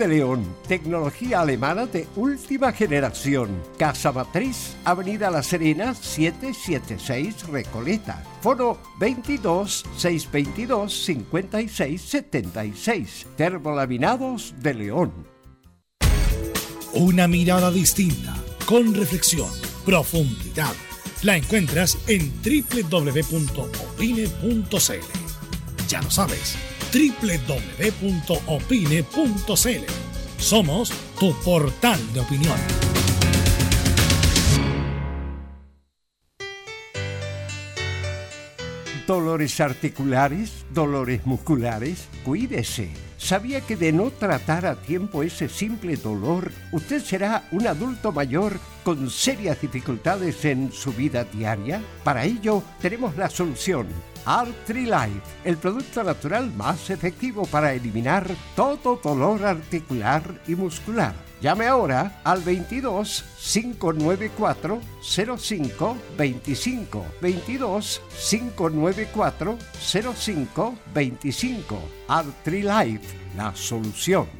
de León, tecnología alemana de última generación. Casa Matriz, Avenida La Serena, 776 Recoleta. Foro 22 622 56 76. Termolaminados de León. Una mirada distinta, con reflexión, profundidad. La encuentras en www.opine.cl. Ya lo sabes www.opine.cl. Somos tu portal de opinión. Dolores articulares, dolores musculares, cuídese. ¿Sabía que de no tratar a tiempo ese simple dolor, usted será un adulto mayor con serias dificultades en su vida diaria? Para ello, tenemos la solución Artrilife, el producto natural más efectivo para eliminar todo dolor articular y muscular. Llame ahora al 22 594 05 25 22 594 05 25 Artrilife, la solución.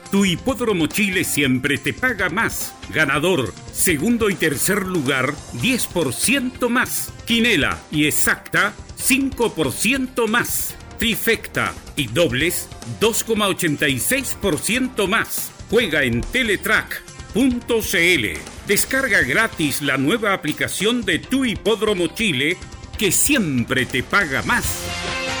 tu hipódromo Chile siempre te paga más. Ganador, segundo y tercer lugar, 10% más. Quinela y exacta, 5% más. Trifecta y dobles, 2,86% más. Juega en teletrack.cl. Descarga gratis la nueva aplicación de tu hipódromo Chile que siempre te paga más.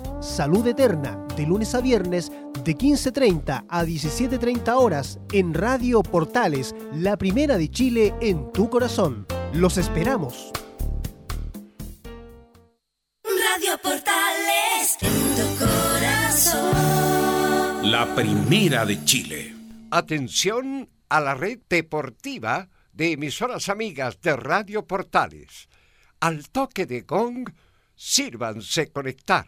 Salud Eterna, de lunes a viernes de 15.30 a 17.30 horas en Radio Portales, la primera de Chile en tu corazón. Los esperamos. Radio Portales en tu corazón. La primera de Chile. Atención a la red deportiva de emisoras amigas de Radio Portales. Al toque de gong, sírvanse conectar.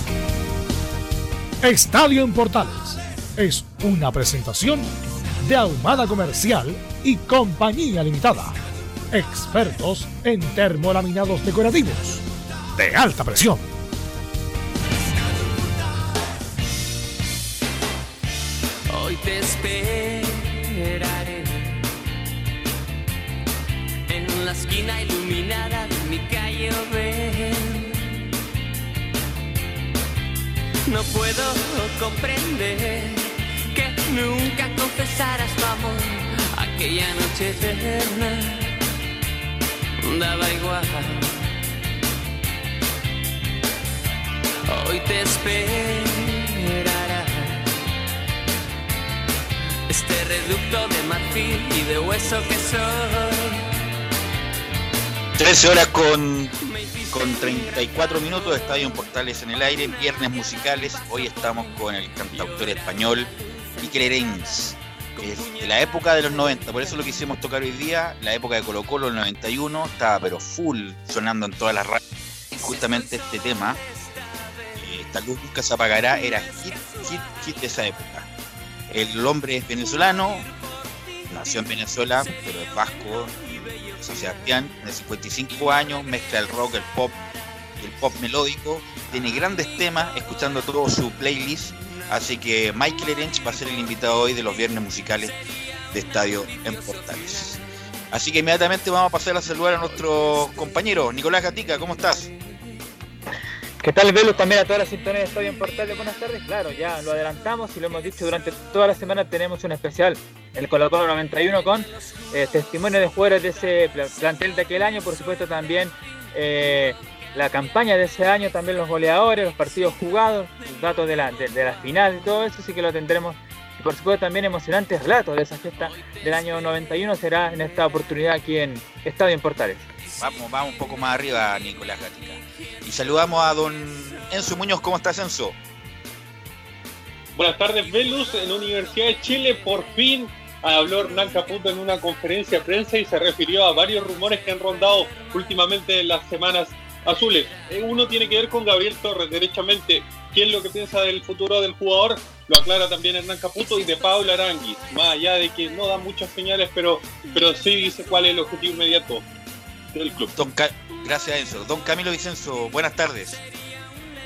Estadio en Portales es una presentación de Ahumada Comercial y Compañía Limitada. Expertos en termolaminados decorativos de alta presión. Hoy te esperaré en la esquina iluminada de mi calle. No puedo comprender que nunca confesaras tu amor aquella noche eterna. Daba igual. Hoy te esperará este reducto de marfil y de hueso que soy. 13 horas con, con 34 minutos de Estadio en Portales en el aire, viernes musicales. Hoy estamos con el cantautor español Miquel que es de la época de los 90. Por eso lo quisimos tocar hoy día, la época de Colo Colo, el 91, estaba pero full sonando en todas las radios. Justamente este tema, eh, esta luz nunca se apagará, era hit, hit, hit de esa época. El hombre es venezolano, nació en Venezuela, pero es vasco, San Sebastián, de 55 años, mezcla el rock, el pop y el pop melódico, tiene grandes temas, escuchando todo su playlist, así que Michael Erench va a ser el invitado hoy de los viernes musicales de Estadio en Portales. Así que inmediatamente vamos a pasar a saludar a nuestro compañero Nicolás Gatica, ¿cómo estás? ¿Qué tal, Velus? También a todas las sintonías de Estadio en Portales. Buenas tardes. Claro, ya lo adelantamos y lo hemos dicho durante toda la semana. Tenemos un especial, el Colo Colo 91, con eh, testimonio de jugadores de ese pla- plantel de aquel año. Por supuesto, también eh, la campaña de ese año, también los goleadores, los partidos jugados, datos de la, de, de la final y todo eso. Sí que lo tendremos. Y por supuesto, también emocionantes relatos de esa fiesta del año 91. Será en esta oportunidad aquí en Estadio en Portales. Vamos, vamos un poco más arriba, Nicolás Gatica. Y saludamos a don Enzo Muñoz, ¿cómo estás, Enzo? Buenas tardes, Velus. En la Universidad de Chile, por fin habló Hernán Caputo en una conferencia de prensa y se refirió a varios rumores que han rondado últimamente en las semanas azules. Eh, Uno tiene que ver con Gabriel Torres, derechamente. ¿Qué es lo que piensa del futuro del jugador? Lo aclara también Hernán Caputo y de Pablo Aranguis. Más allá de que no da muchas señales, pero, pero sí dice cuál es el objetivo inmediato del club. Don Ca- Gracias, Enzo. Don Camilo Vicenzo, buenas tardes.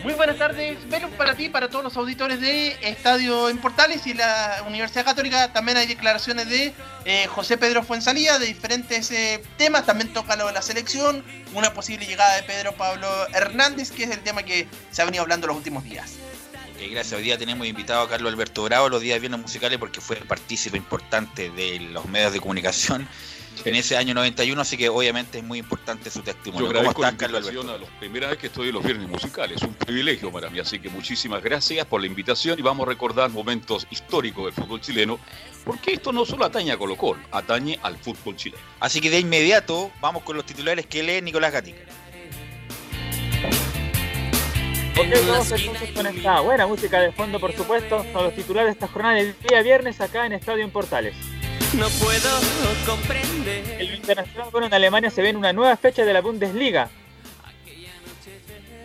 Muy buenas tardes, Velus, para ti, para todos los auditores de Estadio en Portales y la Universidad Católica. También hay declaraciones de eh, José Pedro Fuensalía de diferentes eh, temas. También toca lo de la selección, una posible llegada de Pedro Pablo Hernández, que es el tema que se ha venido hablando los últimos días. Gracias. Hoy día tenemos invitado a Carlos Alberto Bravo los días viernes musicales porque fue partícipe importante de los medios de comunicación en ese año 91, así que obviamente es muy importante su Yo testimonio. ¿Cómo agradezco la estás, Carlos invitación Alberto? a la primera vez que estoy en los viernes musicales. Es un privilegio para mí, así que muchísimas gracias por la invitación y vamos a recordar momentos históricos del fútbol chileno, porque esto no solo atañe a Colo Colo, atañe al fútbol chileno. Así que de inmediato vamos con los titulares que lee Nicolás Gatica. Ok, vamos entonces con esta buena música de fondo, por supuesto, con los titulares de esta jornada del día viernes acá en Estadio en Portales. No puedo comprender. En lo internacional, bueno, en Alemania se ven una nueva fecha de la Bundesliga,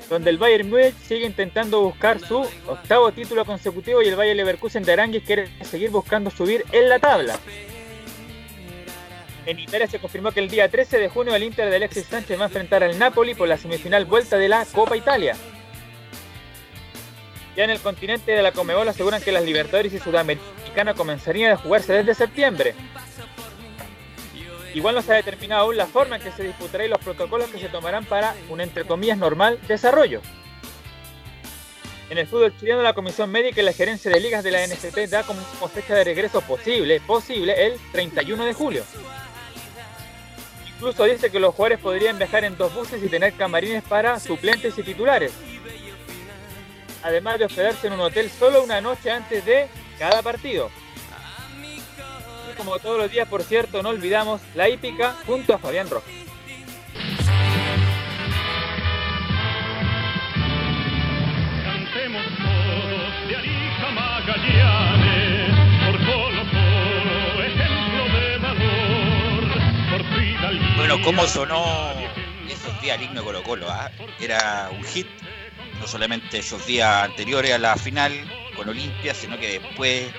donde el Bayern Múnich sigue intentando buscar su octavo título consecutivo y el Bayern Leverkusen de Aranguis quiere seguir buscando subir en la tabla. En Italia se confirmó que el día 13 de junio el Inter de Alexis Sánchez va a enfrentar al Napoli por la semifinal vuelta de la Copa Italia. Ya en el continente de la Comebol aseguran que las Libertadores y Sudamericana comenzarían a jugarse desde septiembre. Igual no se ha determinado aún la forma en que se disputará y los protocolos que se tomarán para un entre comillas normal desarrollo. En el fútbol chileno la Comisión Médica y la Gerencia de Ligas de la NFP da como fecha de regreso posible, posible el 31 de julio. Incluso dice que los jugadores podrían viajar en dos buses y tener camarines para suplentes y titulares. Además de hospedarse en un hotel solo una noche antes de cada partido. Y como todos los días, por cierto, no olvidamos la hípica junto a Fabián Rojas. Cantemos todos de Arica Magallanes, por Colo Colo, ejemplo de valor, por tu hidalguía. Bueno, ¿cómo sonó esos días el himno Colo Colo? ah? Era un hit, no solamente esos días anteriores a la final con Olimpia, sino que después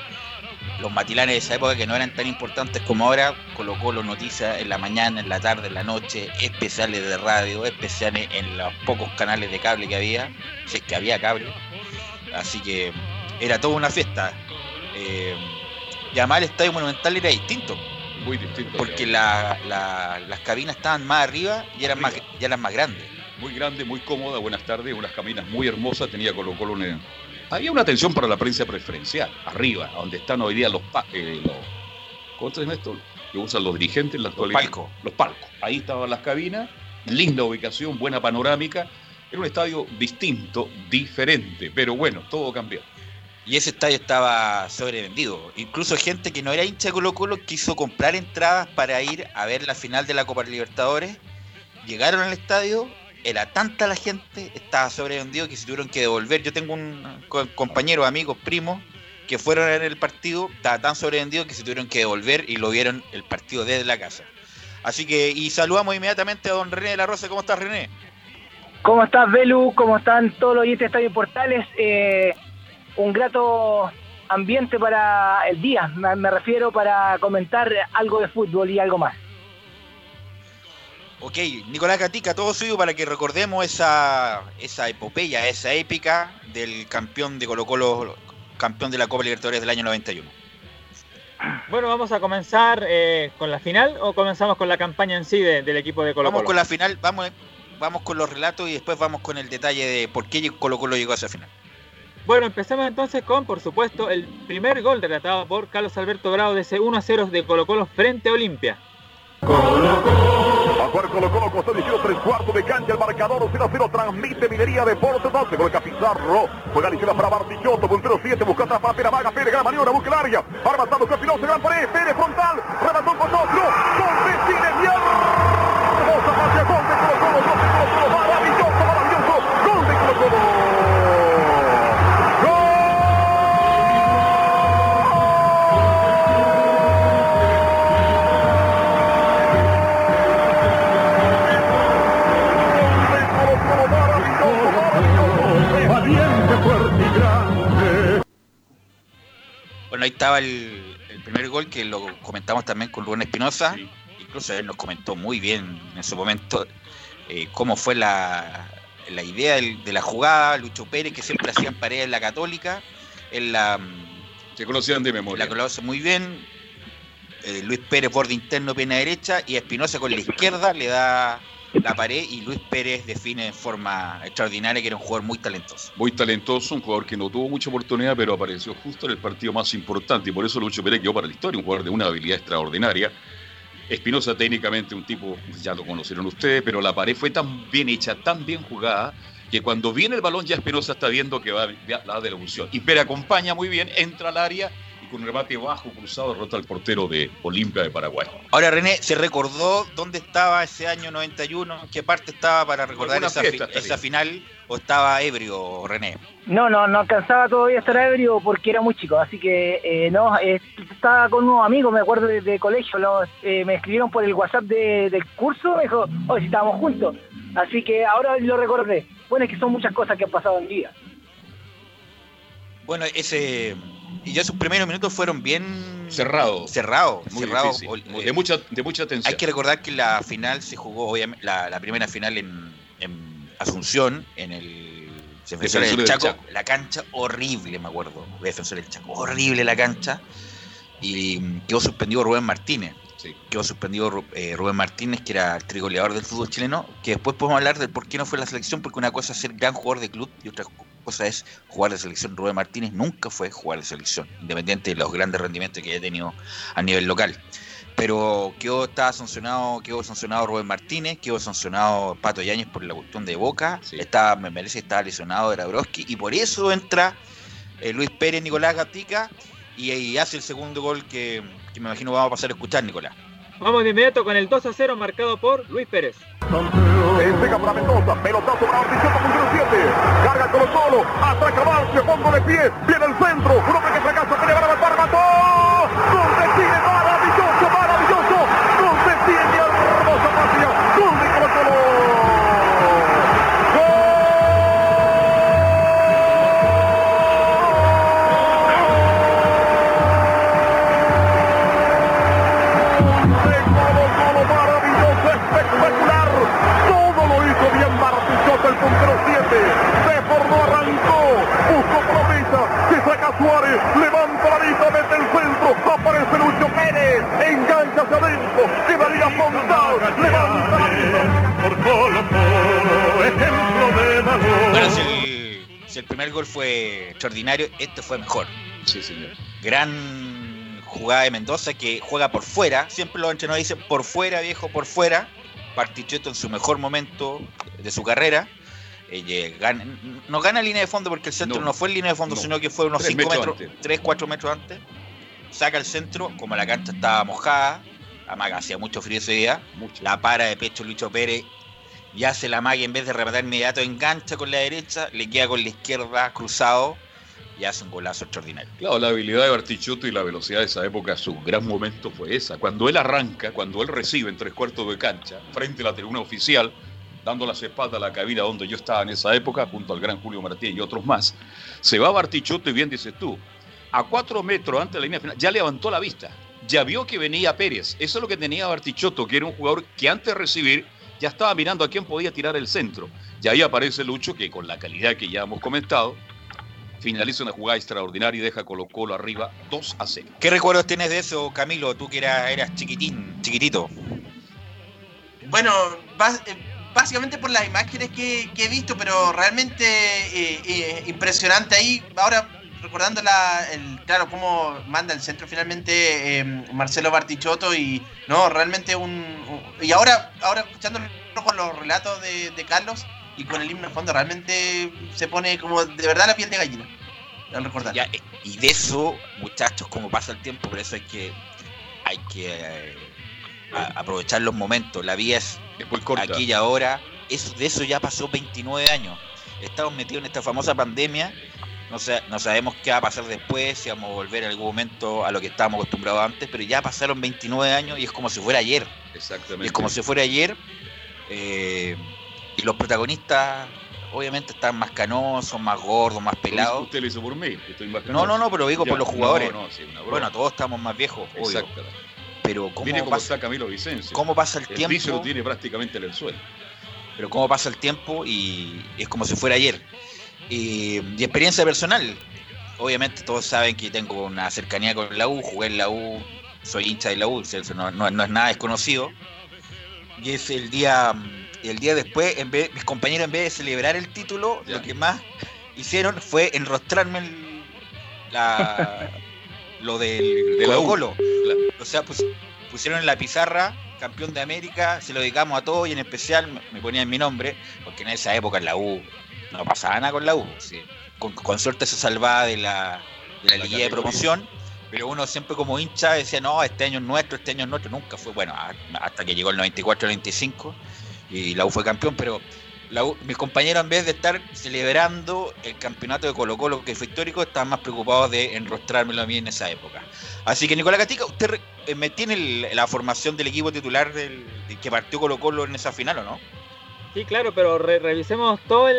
los matilanes de esa época que no eran tan importantes como ahora, Colo Colo noticias en la mañana, en la tarde, en la noche, especiales de radio, especiales en los pocos canales de cable que había, si es que había cable. Así que era toda una fiesta. Eh, y además el estadio monumental era distinto. Muy distinto. Porque la- la- las cabinas estaban más arriba y eran más, ya eran más grandes. Muy grande, muy cómoda, buenas tardes, unas caminas muy hermosas, tenía Colo Colo una- Había una atención para la prensa preferencial, arriba, donde están hoy día los... pa- eh, los ¿Cómo se llama esto? Que usan los dirigentes en la actualidad. palcos. Los palcos. Ahí estaban las cabinas, linda ubicación, buena panorámica. Era un estadio distinto, diferente, pero bueno, todo cambió. Y ese estadio estaba sobrevendido. Incluso gente que no era hincha de Colo Colo quiso comprar entradas para ir a ver la final de la Copa Libertadores. Llegaron al estadio, era tanta la gente, estaba sobrevendido que se tuvieron que devolver. Yo tengo un co- compañero, amigos, primos, que fueron ver el partido, estaba tan sobrevendido que se tuvieron que devolver y lo vieron el partido desde la casa. Así que, y saludamos inmediatamente a don René de la Rosa. ¿Cómo estás, René? ¿Cómo estás, Belu? ¿Cómo están todos los oyentes de Estadio Portales? Eh, un grato ambiente para el día, me refiero para comentar algo de fútbol y algo más. Ok, Nicolás Gatica, todo suyo para que recordemos esa, esa epopeya, esa épica del campeón de Colo Colo, campeón de la Copa Libertadores del año 91. Bueno, vamos a comenzar eh, con la final o comenzamos con la campaña en sí de- del equipo de Colo Vamos Colo. con la final, vamos, vamos con los relatos y después vamos con el detalle de por qué Colo Colo llegó a esa final. Bueno, empezamos entonces con, por supuesto, el primer gol relatado por Carlos Alberto Bravo de ese 1 a 0 de Colo Colo frente a Olimpia. Jugar Colo Colo, costó el tres cuartos de cancha, el marcador 0 0 transmite Minería Deportes 12, gol Capizarro, juega la izquierda para Bartichotto, puntero 7, busca atrás para Pera Vaga, Pérez, gran maniobra, busca el área, con Piloso, gran pared, Pérez frontal, remató con otro, gol de Cine, hermosa pase, gol de Colo Colo, gol de Colo Colo, maravilloso, maravilloso, gol de Colo Colo. Bueno, ahí estaba el, el primer gol que lo comentamos también con Rubén Espinosa. Incluso él nos comentó muy bien en su momento eh, cómo fue la, la idea del- de la jugada. Lucho Pérez, que siempre hacían paredes en la Católica. En la, Se conocían de memoria. la conoce muy bien. Eh, Luis Pérez, borde interno, pierna derecha. Y Espinosa con la izquierda le da la pared. Y Luis Pérez define de forma extraordinaria que era un jugador muy talentoso. Muy talentoso, un jugador que no tuvo mucha oportunidad, pero apareció justo en el partido más importante y por eso Lucho Pérez quedó para la historia, un jugador de una habilidad extraordinaria. Espinosa técnicamente un tipo, ya lo conocieron ustedes, pero la pared fue tan bien hecha, tan bien jugada, que cuando viene el balón ya Espinosa está viendo que va a la devolución. Y Pérez acompaña muy bien, entra al área con un remate bajo cruzado derrota al portero de Olimpia de Paraguay. Ahora René, ¿se recordó dónde estaba ese año 91? ¿En qué parte estaba para recordar esa, fiesta fi- estaría. esa final? ¿O estaba ebrio, René? No, no, no alcanzaba todavía a estar ebrio porque era muy chico, así que eh, no, eh, estaba con unos amigos, me acuerdo de, de colegio, los, eh, me escribieron por el WhatsApp de- del curso, me dijo, oye, si estábamos juntos, así que ahora lo recordé. Bueno, es que son muchas cosas que han pasado en día. Bueno, ese... Y ya sus primeros minutos fueron bien... Cerrado. Cerrado, Muy cerrado. difícil, muy- eh, de, mucha, de mucha tensión. Hay que recordar que la final se jugó, obviamente, la, la primera final en, en Asunción, en el Defensor del Chaco. Chaco. La cancha horrible, me acuerdo. Defensor del Chaco. Horrible la cancha. Y quedó suspendido Rubén Martínez. Quedó suspendido eh, Rubén Martínez, que era el trigoleador del fútbol chileno. Que después podemos hablar del por qué no fue la selección, porque una cosa es ser gran jugador de club y otra cosa es jugar de selección. Rubén Martínez nunca fue jugar de selección, independiente de los grandes rendimientos que haya tenido a nivel local. Pero quedó estaba sancionado quedó sancionado Rubén Martínez quedó sancionado Pato Yáñez por la cuestión de Boca. Estaba me parece que estaba lesionado Dabrowski y por eso entra eh, Luis Pérez Nicolás Gatica y, y hace el segundo gol que, que me imagino vamos a pasar a escuchar Nicolás Vamos de inmediato con el 2 a 0 marcado por Luis Pérez. Pega para Mendoza, pelotazo para Bartichotto, puntero 7. Carga Colo Colo, atraca Barcio, pongo de pie, viene el centro, saca Suárez, levanta la vista, mete el centro, aparece Lucho Pérez, engancha hacia adentro, quedaría Fontal, levanta la vista. Por Colo Colo, ejemplo de valor. bueno si el, si el primer gol fue extraordinario este fue mejor. Sí señor. Gran jugada de Mendoza que juega por fuera. Siempre los entrenadores dicen por fuera viejo por fuera. Bartichotto en su mejor momento de su carrera eh, gana- no gana línea de fondo porque el centro no, No. fue en línea de fondo, No. sino que fue unos Tres 5 metros metros, antes. 3, 4 metros antes. Saca el centro, como la cancha estaba mojada, amaga hacía mucho frío ese día, la para de pecho Lucho Pérez y hace la magia en vez de rematar inmediato, engancha con la derecha, le queda con la izquierda cruzado y hace un golazo extraordinario. Claro, la habilidad de Bartichotto y la velocidad de esa época, su gran momento fue esa. Cuando él arranca, cuando él recibe en tres cuartos de cancha, frente a la tribuna oficial, dando las espaldas a la cabina donde yo estaba en esa época, junto al gran Julio Martínez y otros más, se va Bartichotto y bien dices tú, a cuatro metros antes de la línea final, ya levantó la vista, ya vio que venía Pérez. Eso es lo que tenía Bartichotto, que era un jugador que antes de recibir ya estaba mirando a quién podía tirar el centro. Y ahí aparece Lucho, que con la calidad que ya hemos comentado, finaliza una jugada extraordinaria y deja Colo Colo arriba 2 a 0. ¿Qué recuerdos tienes de eso, Camilo? Tú que eras, eras chiquitín, chiquitito. Bueno, bas- eh, básicamente por las imágenes que, he visto, pero realmente eh, eh, impresionante ahí. Ahora, recordando la, el, claro, cómo manda el centro finalmente eh, Marcelo Bartichotto y no, realmente un, Y ahora, ahora escuchándolo con los relatos de, Carlos y con el himno de fondo, realmente se pone como de verdad la piel de gallina. Al recordar. Eh, y de eso, muchachos, como pasa el tiempo, por eso hay que, hay que a- aprovechar los momentos. La vida es aquí y ahora. Eso, de eso ya pasó 29 años. Estamos metidos en esta famosa pandemia. No, sa- no sabemos qué va a pasar después, si vamos a volver en algún momento a lo que estábamos acostumbrados antes, pero ya pasaron 29 años y es como si fuera ayer. Exactamente. Y es como si fuera ayer. eh, y los protagonistas, obviamente, están más canosos, más gordos, más pelados. Usted lo hizo por mí, estoy más No, no, no, pero digo Ya, por los jugadores. no, no, sí, una broma. bueno, todos estamos más viejos, obvio. Exactamente. Pero ¿cómo Mire cómo pasa, está Camilo Vicencio. cómo pasa el tiempo? lo tiene prácticamente en el suelo. pero cómo pasa el tiempo y es como si fuera ayer. Y, y experiencia personal. Obviamente todos saben que tengo una cercanía con la U, jugué en la U, soy hincha de la U, no, no- no es nada desconocido. Y es el día, el día después, en vez, mis compañeros en vez de celebrar el título, lo que más hicieron fue enrostrarme el- la, lo del De. Colo O sea, pus- pusieron en la pizarra campeón de América, se lo dedicamos a todos y en especial me- ponían mi nombre, porque en esa época en la U no pasaba nada con la U. sí. Con, con suerte se salvaba de la, de la, La liguilla de promoción, pero uno siempre como hincha decía, no, este año es nuestro, este año es nuestro. Nunca fue, bueno, hasta que llegó el 94-95 y la U fue campeón, pero la mis compañeros en vez de estar celebrando el campeonato de Colo Colo, que fue histórico, estaban más preocupados de enrostrármelo a mí en esa época. Así que Nicolás Gatica, ¿usted eh, me tiene el- la formación del equipo titular del, del que partió Colo Colo en esa final o no? Sí, claro, pero re- revisemos todos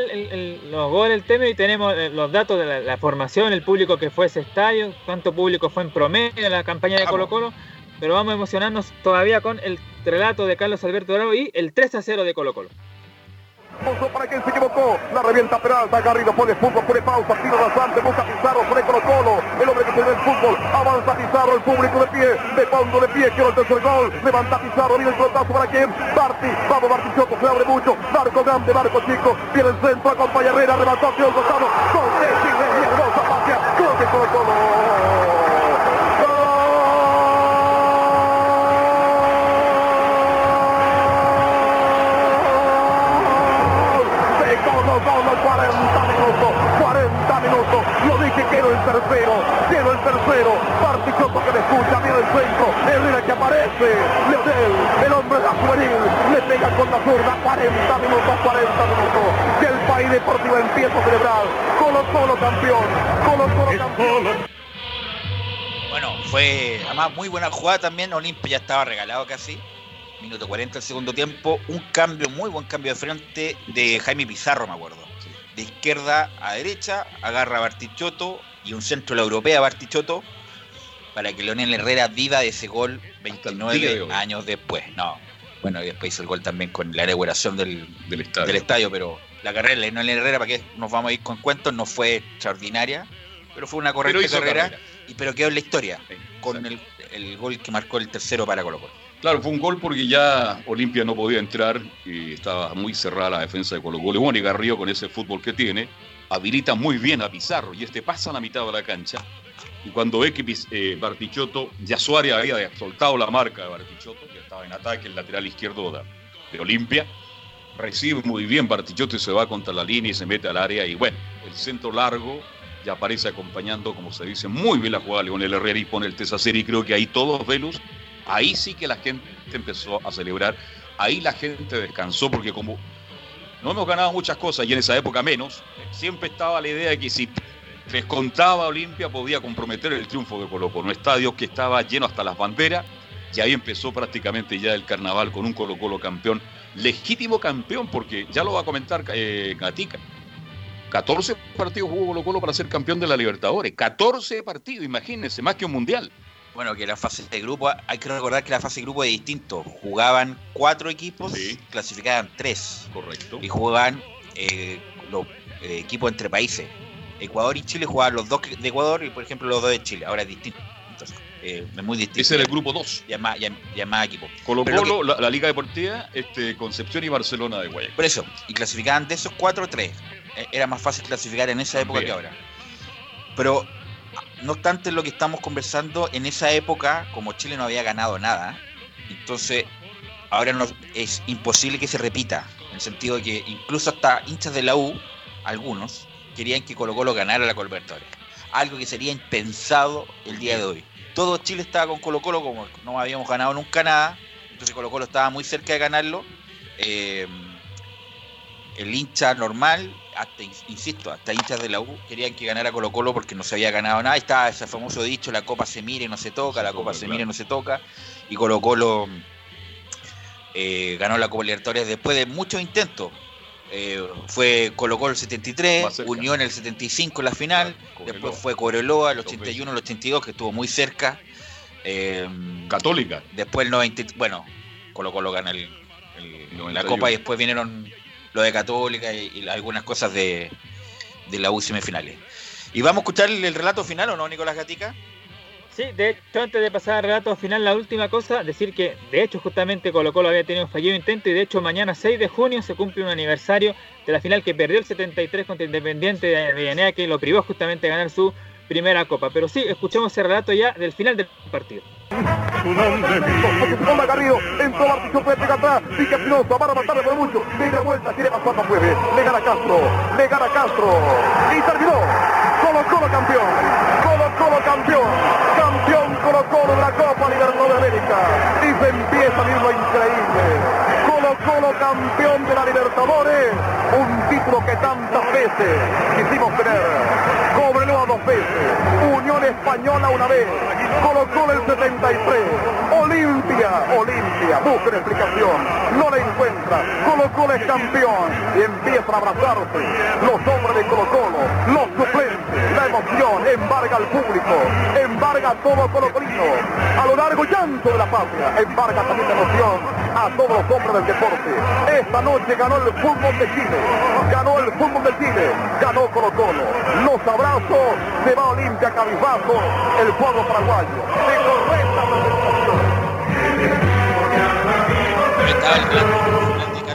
los goles del tema y tenemos eh, los datos de la, la formación, el público que fue ese estadio, cuánto público fue en promedio en la campaña de Colo Colo, pero vamos a emocionarnos todavía con el relato de Carlos Alberto Bravo y el 3 a 0 de Colo Colo. Para quien se equivocó. La revienta Peralta. Garrido pone fútbol, pone pausa. Tiro rasante. Busca Pizarro. Pone Colo Colo. El hombre que tiene el fútbol. Avanza Pizarro. El público de pie. De fondo de pie. Quiero el tercer gol. Levanta Pizarro. Viene el pelotazo para quien. Barti. Vamos Bartichotto. Se abre mucho. Barco grande. Barco chico. Viene el centro. Acompaña Herrera. Remató. Tío Gonzalo. Gol de Chile. Hermosa patria. Gol Colo Colo. Herrera que aparece, Leonel, el hombre de la juvenil, le pega con la zurda, 40 minutos, 40 minutos, que el país deportivo empieza a celebrar, Colo Colo campeón, Colo Colo campeón. Bueno, fue además muy buena jugada también. Olimpia ya estaba regalado casi. Minuto 40 del segundo tiempo. Un cambio, muy buen cambio de frente de Jaime Pizarro, me acuerdo. De izquierda a derecha, agarra a Bartichotto y un centro de la europea Bartichotto para que Leonel Herrera viva de ese gol día de 29 hoy. años después. No. Bueno, y después hizo el gol también con la inauguración del, Del estadio. del estadio, pero la carrera de Leonel Herrera, para que nos vamos a ir con cuentos, no fue extraordinaria, pero fue una correcta carrera, carrera. y pero quedó en la historia con el, el gol que marcó el tercero para Colo Colo. Claro, fue un gol porque ya Olimpia no podía entrar y estaba muy cerrada la defensa de Colo Colo. Bueno, y Garrido con ese fútbol que tiene, habilita muy bien a Pizarro y este pasa a la mitad de la cancha. Y cuando ve que eh, Bartichotto, ya Suárez había soltado la marca de Bartichotto, que estaba en ataque, el lateral izquierdo de, de Olimpia, recibe muy bien Bartichotto y se va contra la línea y se mete al área. Y bueno, el centro largo ya aparece acompañando, como se dice, muy bien la jugada Leonel Herrera y pone el Tesacer y creo que ahí todos Velus, ahí sí que la gente empezó a celebrar, ahí la gente descansó porque como no hemos ganado muchas cosas y en esa época menos, siempre estaba la idea de que si descontaba Olimpia podía comprometer el triunfo de Colo Colo, un estadio que estaba lleno hasta las banderas y ahí empezó prácticamente ya el carnaval con un Colo Colo campeón, legítimo campeón porque ya lo va a comentar eh, Gatica. 14 partidos jugó Colo Colo para ser campeón de la Libertadores. 14 partidos, imagínense, más que un mundial. Bueno, que la fase de grupo, hay que recordar que la fase de grupo es distinto. Jugaban cuatro equipos, clasificaban tres. Correcto. Y jugaban eh, los eh, equipos entre países. Ecuador y Chile jugaban los dos de Ecuador y, por ejemplo, los dos de Chile. Ahora es distinto. Entonces, eh, es muy distinto. Ese era el grupo 2. Ya más, ya, ya más equipos. Colo Colo, que- la, la Liga Deportiva, este, Concepción y Barcelona de Guayaquil. Por eso, y clasificaban de esos cuatro, tres. Eh, Era más fácil clasificar en esa época que ahora. Pero, no obstante lo que estamos conversando, en esa época, como Chile no había ganado nada, entonces ahora no, es imposible que se repita. En el sentido de que incluso hasta hinchas de la U, algunos, querían que Colo Colo ganara la Libertadores. Algo que sería impensado el día de hoy. Todo Chile estaba con Colo Colo, como no habíamos ganado nunca nada, entonces Colo Colo estaba muy cerca de ganarlo. Eh, el hincha normal, hasta, insisto, hasta hinchas de la U querían que ganara Colo Colo porque no se había ganado nada. Estaba ese famoso dicho, la copa se mire y no se toca, la copa se mire y no se toca. Y Colo Colo eh, ganó la Copa Libertadores después de muchos intentos. Eh, fue Colo Colo el 73, Unión el 75 en la final, después fue Cobreloa el 81, el 82 que estuvo muy cerca. Eh, Católica. Después el 90, bueno, Colo Colo gana el- el- la 91. Copa y después vinieron lo de Católica y, y algunas cosas de, de la U semifinales. ¿Y vamos a escuchar el, el relato final o no, Nicolás Gatica? Sí, de hecho, antes de pasar al relato final, la última cosa, decir que de hecho justamente Colo Colo había tenido un fallido intento y de hecho mañana 6 de junio se cumple un aniversario de la final que perdió el 73 contra Independiente de Avellaneda que lo privó justamente de ganar su primera copa. Pero sí, escuchemos ese relato ya del final del partido. Garrido, entró le pega atrás, sigue Espinosa, van a matarle por mucho, media vuelta, quiere pasar, no puede, le gana Castro, le gana Castro, y terminó, Colo Colo campeón, Colo Colo campeón, la Copa Libertadores de América, y se empieza a ver lo increíble, Colo Colo campeón de la Libertadores, un título que tantas veces quisimos tener, Cobreloa dos veces, Unión Española una vez, Colo Colo el 73, Olimpia, Olimpia, busca explicación, no la encuentra, Colo Colo es campeón. Y empiezan a abrazarse los hombres de Colo Colo, los suplentes, la emoción embarga al público, embarga a todo Colo Colino, a lo largo y ancho de la patria, embarga también la emoción a todos los hombres del deporte. Esta noche ganó el fútbol de Chile, ganó el fútbol de Chile, ganó Colo Colo, los abrazos, se va Olimpia cabizbajo, el pueblo paraguayo, de correcta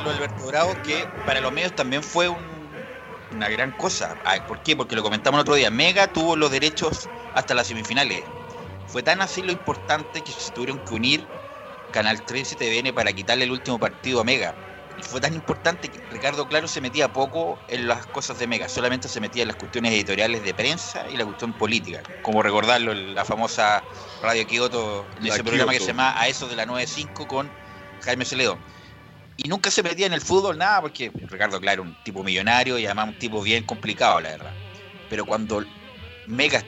Alberto Bravo, que para los medios también fue un- una gran cosa. ¿Por qué? Porque lo comentamos el otro día. Mega tuvo los derechos hasta las semifinales. Fue tan así lo importante que se tuvieron que unir Canal 13 y TVN para quitarle el último partido a Mega. Y fue tan importante que Ricardo Claro se metía poco en las cosas de Mega, solamente se metía en las cuestiones editoriales de prensa y la cuestión política. Como recordarlo, en la famosa Radio Kioto, en ese programa que se llama A eso de la 9.5 con Jaime Celedón. Y nunca se metía en el fútbol nada, porque Ricardo Claro un tipo millonario y además un tipo bien complicado, la verdad. Pero cuando Mega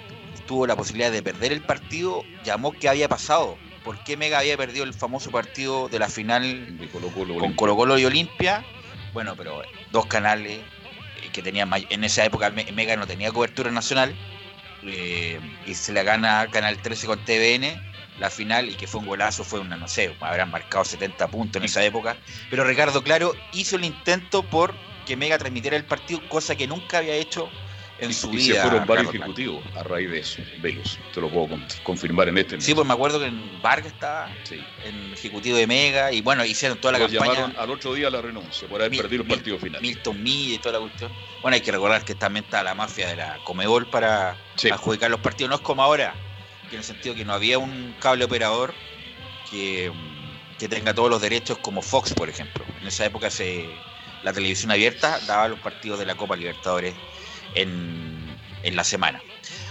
tuvo la posibilidad de perder el partido, llamó qué había pasado. ¿Por qué Mega había perdido el famoso partido de la final con Colo Colo y Olimpia? Bueno, pero dos canales eh, que tenían en esa época Me- Mega no tenía cobertura nacional eh, y se la gana Canal 13 con TVN la final y que fue un golazo, fue una, no sé, habrán marcado 70 puntos en esa época. Pero Ricardo Claro hizo el intento por que Mega transmitiera el partido, cosa que nunca había hecho en su Y vida. se fueron varios Ricardo Claro. ejecutivos a raíz de eso, Velus. Te lo puedo con- confirmar en este Sí, pues me acuerdo que en Vargas estaba en ejecutivo de Mega y bueno, hicieron toda la Lo campaña. llamaron al otro día a la renuncia por haber perdido el partido final. Milton Milla y toda la cuestión. Bueno, hay que recordar que también está la mafia de la Comebol para adjudicar los partidos. No es como ahora, en el sentido que no había un cable operador que, que tenga todos los derechos como Fox, por ejemplo. En esa época se, la televisión abierta daba los partidos de la Copa Libertadores en, en la semana.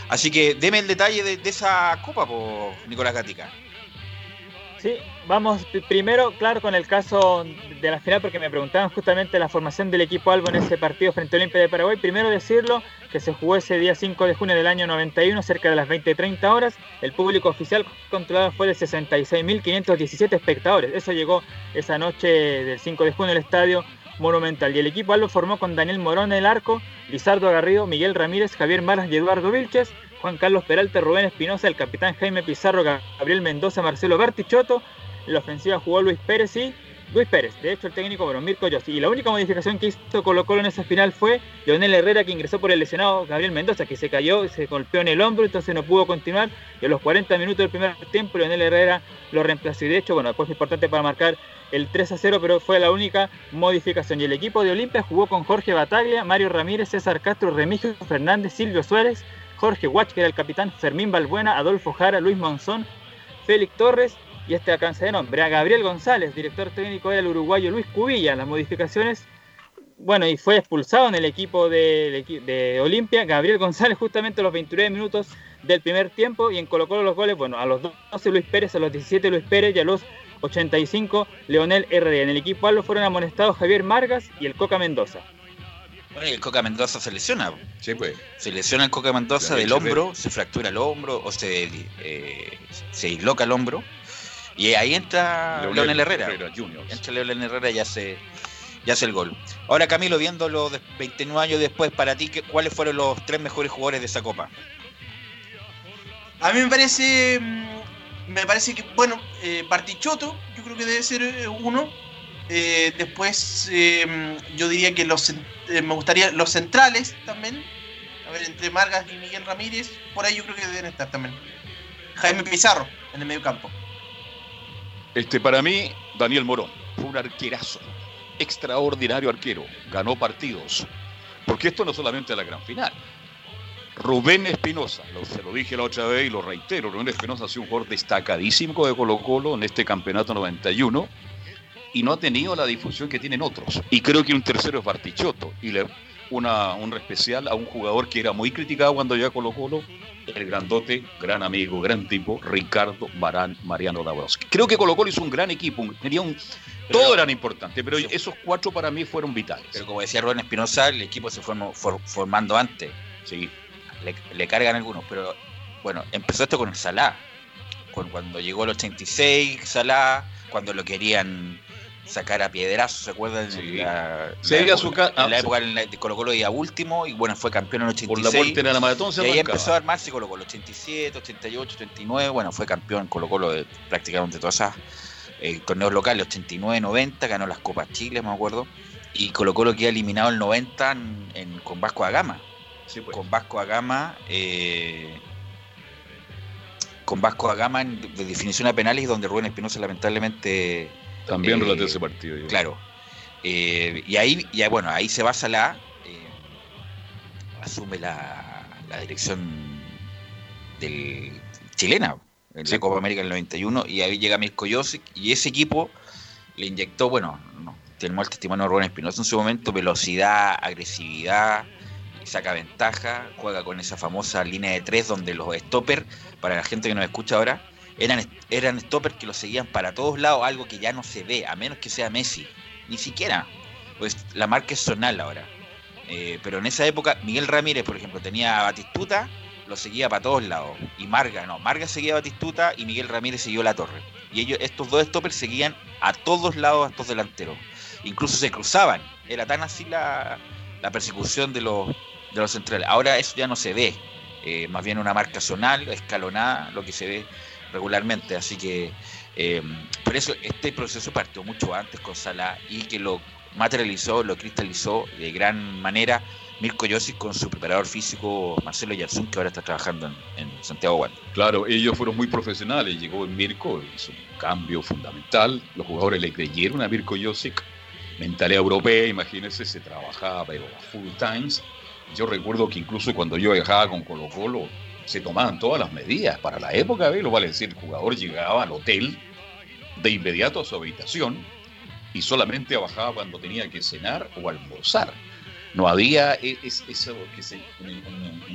Así que deme el detalle de, esa Copa, por Nicolás Gatica. Sí, vamos primero, claro, con el caso de la final, porque me preguntaban justamente la formación del equipo Albo en ese partido frente a Olimpia de Paraguay. Primero decirlo que se jugó ese día 5 de junio del año 91, cerca de las 20-30 horas. El público oficial controlado fue de 66.517 espectadores. Eso llegó esa noche del 5 de junio al estadio Monumental. Y el equipo Albo formó con Daniel Morón en el arco, Lizardo Garrido, Miguel Ramírez, Javier Maras y Eduardo Vilches. Juan Carlos Peralta, Rubén Espinosa, el capitán Jaime Pizarro, Gabriel Mendoza, Marcelo Bartichotto. En la ofensiva jugó Luis Pérez y Luis Pérez. De hecho, el técnico, bueno, Mirko Yossi. Y la única modificación que hizo Colo Colo en esa final fue Leonel Herrera, que ingresó por el lesionado Gabriel Mendoza, que se cayó, se golpeó en el hombro, entonces no pudo continuar. Y a los 40 minutos del primer tiempo, Leonel Herrera lo reemplazó. Y de hecho, bueno, después fue importante para marcar el 3 a 0, pero fue la única modificación. Y el equipo de Olimpia jugó con Jorge Bataglia, Mario Ramírez, César Castro, Remigio Fernández, Silvio Suárez, Jorge Watch, que era el capitán, Fermín Balbuena, Adolfo Jara, Luis Monzón, Félix Torres y este alcance de nombre, a Gabriel González, director técnico era el uruguayo Luis Cubilla. Las modificaciones, bueno, y fue expulsado en el equipo de, de, de Olimpia, Gabriel González justamente a los 29 minutos del primer tiempo y en Colo Colo los goles, bueno, a los 12 Luis Pérez, a los 17 Luis Pérez y a los 85 Leonel Herrera. En el equipo Albo fueron amonestados Javier Margas y el Coca Mendoza. Bueno, y el Coca Mendoza se lesiona. Sí, pues. Se lesiona el Coca Mendoza del hombro, se fractura el hombro o se, eh, se disloca el hombro. Y ahí entra Leonel Leonel, Herrera. Entra Leonel Herrera y hace, y hace el gol. Ahora, Camilo, viéndolo de 29 años después, para ti, ¿qué- ¿cuáles fueron los tres mejores jugadores de esa copa? A mí me parece. mm, Me parece que, bueno, eh, Bartichotto, yo creo que debe ser eh, uno. Eh, después, eh, yo diría que los eh, me gustaría los centrales también. A ver, entre Margas y Miguel Ramírez, por ahí yo creo que deben estar también. Jaime Pizarro en el medio campo. Este, para mí, Daniel Morón fue un arquerazo, extraordinario arquero, ganó partidos. Porque esto no solamente la gran final. Rubén Espinosa, se lo dije la otra vez y lo reitero, Rubén Espinosa ha sido un jugador destacadísimo de Colo Colo en este campeonato 91 y no ha tenido la difusión que tienen otros. Y creo que un tercero es Bartichotto y le, una honra especial a un jugador que era muy criticado cuando llegó a Colo Colo, el grandote, gran amigo, gran tipo, Ricardo Marán, Mariano Dabrowski. Creo que Colo Colo hizo un gran equipo, un- tenía un... Todo eran importantes, pero esos cuatro para mí fueron vitales. Pero como decía Rubén Espinosa, el equipo se fue for- formando antes. Sí. Le, le cargan algunos, pero bueno, empezó esto con el Salah. Con, cuando llegó el 86, Salah, cuando lo querían sacar a piedrazos, ¿se acuerdan? En la, Se la iba a época- su en la ah, época en la de Colo Colo iba último y bueno, fue campeón en el 86. Por la vuelta en la maratón se y ahí empezó a armarse Colo Colo, 87, 88, 89, bueno, fue campeón Colo Colo de prácticamente todas esas eh, torneos locales, 89, 90, ganó las Copas Chile, me acuerdo, y Colo Colo queda eliminado el 90 en- en- con Vasco da Gama. pues. Con Vasco da Gama, eh, con Vasco da Gama de definición a penales, donde Rubén Espinosa lamentablemente... También eh, relaté ese partido. yo. Claro. Eh, y ahí, y ahí, bueno, ahí se va Salah, eh, asume la, la dirección del chilena en la Copa América del 91 y ahí llega Mirko Josic y ese equipo le inyectó, bueno, no, tenemos el testimonio de Rubén Espinosa en su momento, velocidad, agresividad, saca ventaja, juega con esa famosa línea de tres donde los stoppers, para la gente que nos escucha ahora, eran, eran stoppers que los seguían para todos lados, algo que ya no se ve, a menos que sea Messi, ni siquiera, pues la marca es zonal ahora. Eh, pero en esa época, Miguel Ramírez, por ejemplo, tenía a Batistuta, lo seguía para todos lados. Y Marga, no, Marga seguía a Batistuta y Miguel Ramírez siguió la torre. Y ellos, estos dos stoppers seguían a todos lados a estos delanteros. Incluso se cruzaban. Era tan así la, la persecución de los, de los centrales. Ahora eso ya no se ve. Eh, más bien una marca zonal, escalonada, lo que se ve regularmente. Así que eh, por eso este proceso partió mucho antes con Salah y que lo materializó, lo cristalizó de gran manera Mirko Josic con su preparador físico Marcelo Yarzún, que ahora está trabajando en, Santiago. Claro, ellos fueron muy profesionales. Llegó Mirko, hizo un cambio fundamental. Los jugadores le creyeron a Mirko Josic. Mentalidad europea, imagínense, se trabajaba pero a full times. Yo recuerdo que incluso cuando yo viajaba con Colo Colo, se tomaban todas las medidas. Para la época, ¿ve? lo vale decir, el jugador llegaba al hotel de inmediato a su habitación y solamente bajaba cuando tenía que cenar o almorzar. No había e- es- eso que en,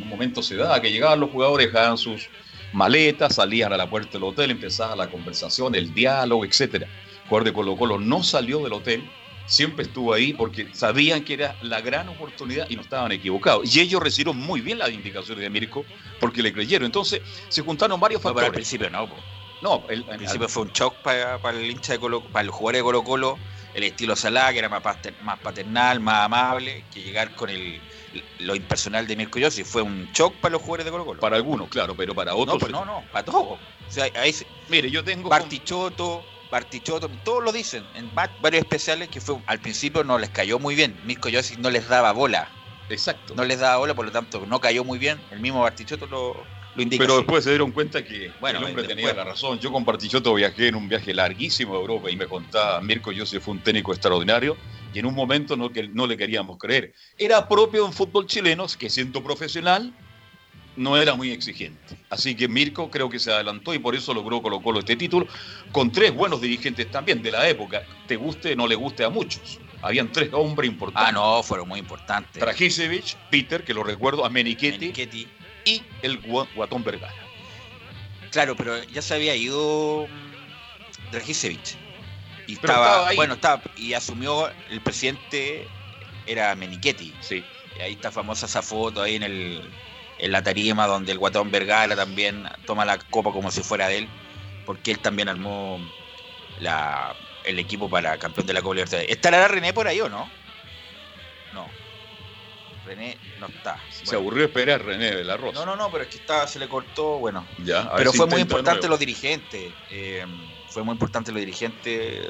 un momento se daba, que llegaban los jugadores, dejaban sus maletas, salían a la puerta del hotel, empezaba la conversación, el diálogo, etcétera. El jugador de Colo Colo no salió del hotel, siempre estuvo ahí porque sabían que era la gran oportunidad y no estaban equivocados. Y ellos recibieron muy bien las indicaciones de Mirko porque le creyeron. Entonces se juntaron varios No, pero al principio no, po. No, el, Al principio fue un shock para, para el hincha de Colo, para los jugadores de Colo Colo, el estilo Salah, que era más, más paternal, más amable, que llegar con el lo impersonal de Mirko Yossi fue un shock para los jugadores de Colo Colo. Para algunos, claro, pero para otros. No, pues no, no, para todos. O sea, ahí se- Mire, yo tengo. Bartichotto, Bartichotto, todos lo dicen en va- varios especiales que fue al principio no les cayó muy bien. Mirko Yossi no les daba bola. Exacto. No les daba bola, por lo tanto no cayó muy bien. El mismo Bartichotto lo, lo indica. Pero así. después se dieron cuenta que Bueno, el hombre tenía la razón. Yo con Partichotto viajé en un viaje larguísimo a Europa y me contaba, Mirko Yossi fue un técnico extraordinario y en un momento no, que, no le queríamos creer. Era propio en fútbol chileno que siendo profesional no era muy exigente. Así que Mirko creo que se adelantó y por eso logró Colo Colo este título con tres buenos dirigentes también de la época. Te guste o no le guste a muchos. Habían tres hombres importantes. Ah, no, fueron muy importantes. Trajisevich, Peter, que lo recuerdo, a Menichetti, y el Gua- Guatón Vergara. Claro, pero ya se había ido mm, Dragicevic. Y Pero estaba, estaba ahí. bueno, estaba, y asumió el presidente, era Menichetti. Sí. Y ahí está famosa esa foto ahí en el en la tarima donde el guatón Vergara también toma la copa como si fuera de él, porque él también armó la, el equipo para campeón de la Copa Libertadores. ¿Estará René por ahí o no? No. René no está. Se aburrió esperar René de la Rosa. No, no, no, pero es que estaba, se le cortó, bueno. Ya, pero si fue muy importante los dirigentes. eh, fue muy importante los dirigentes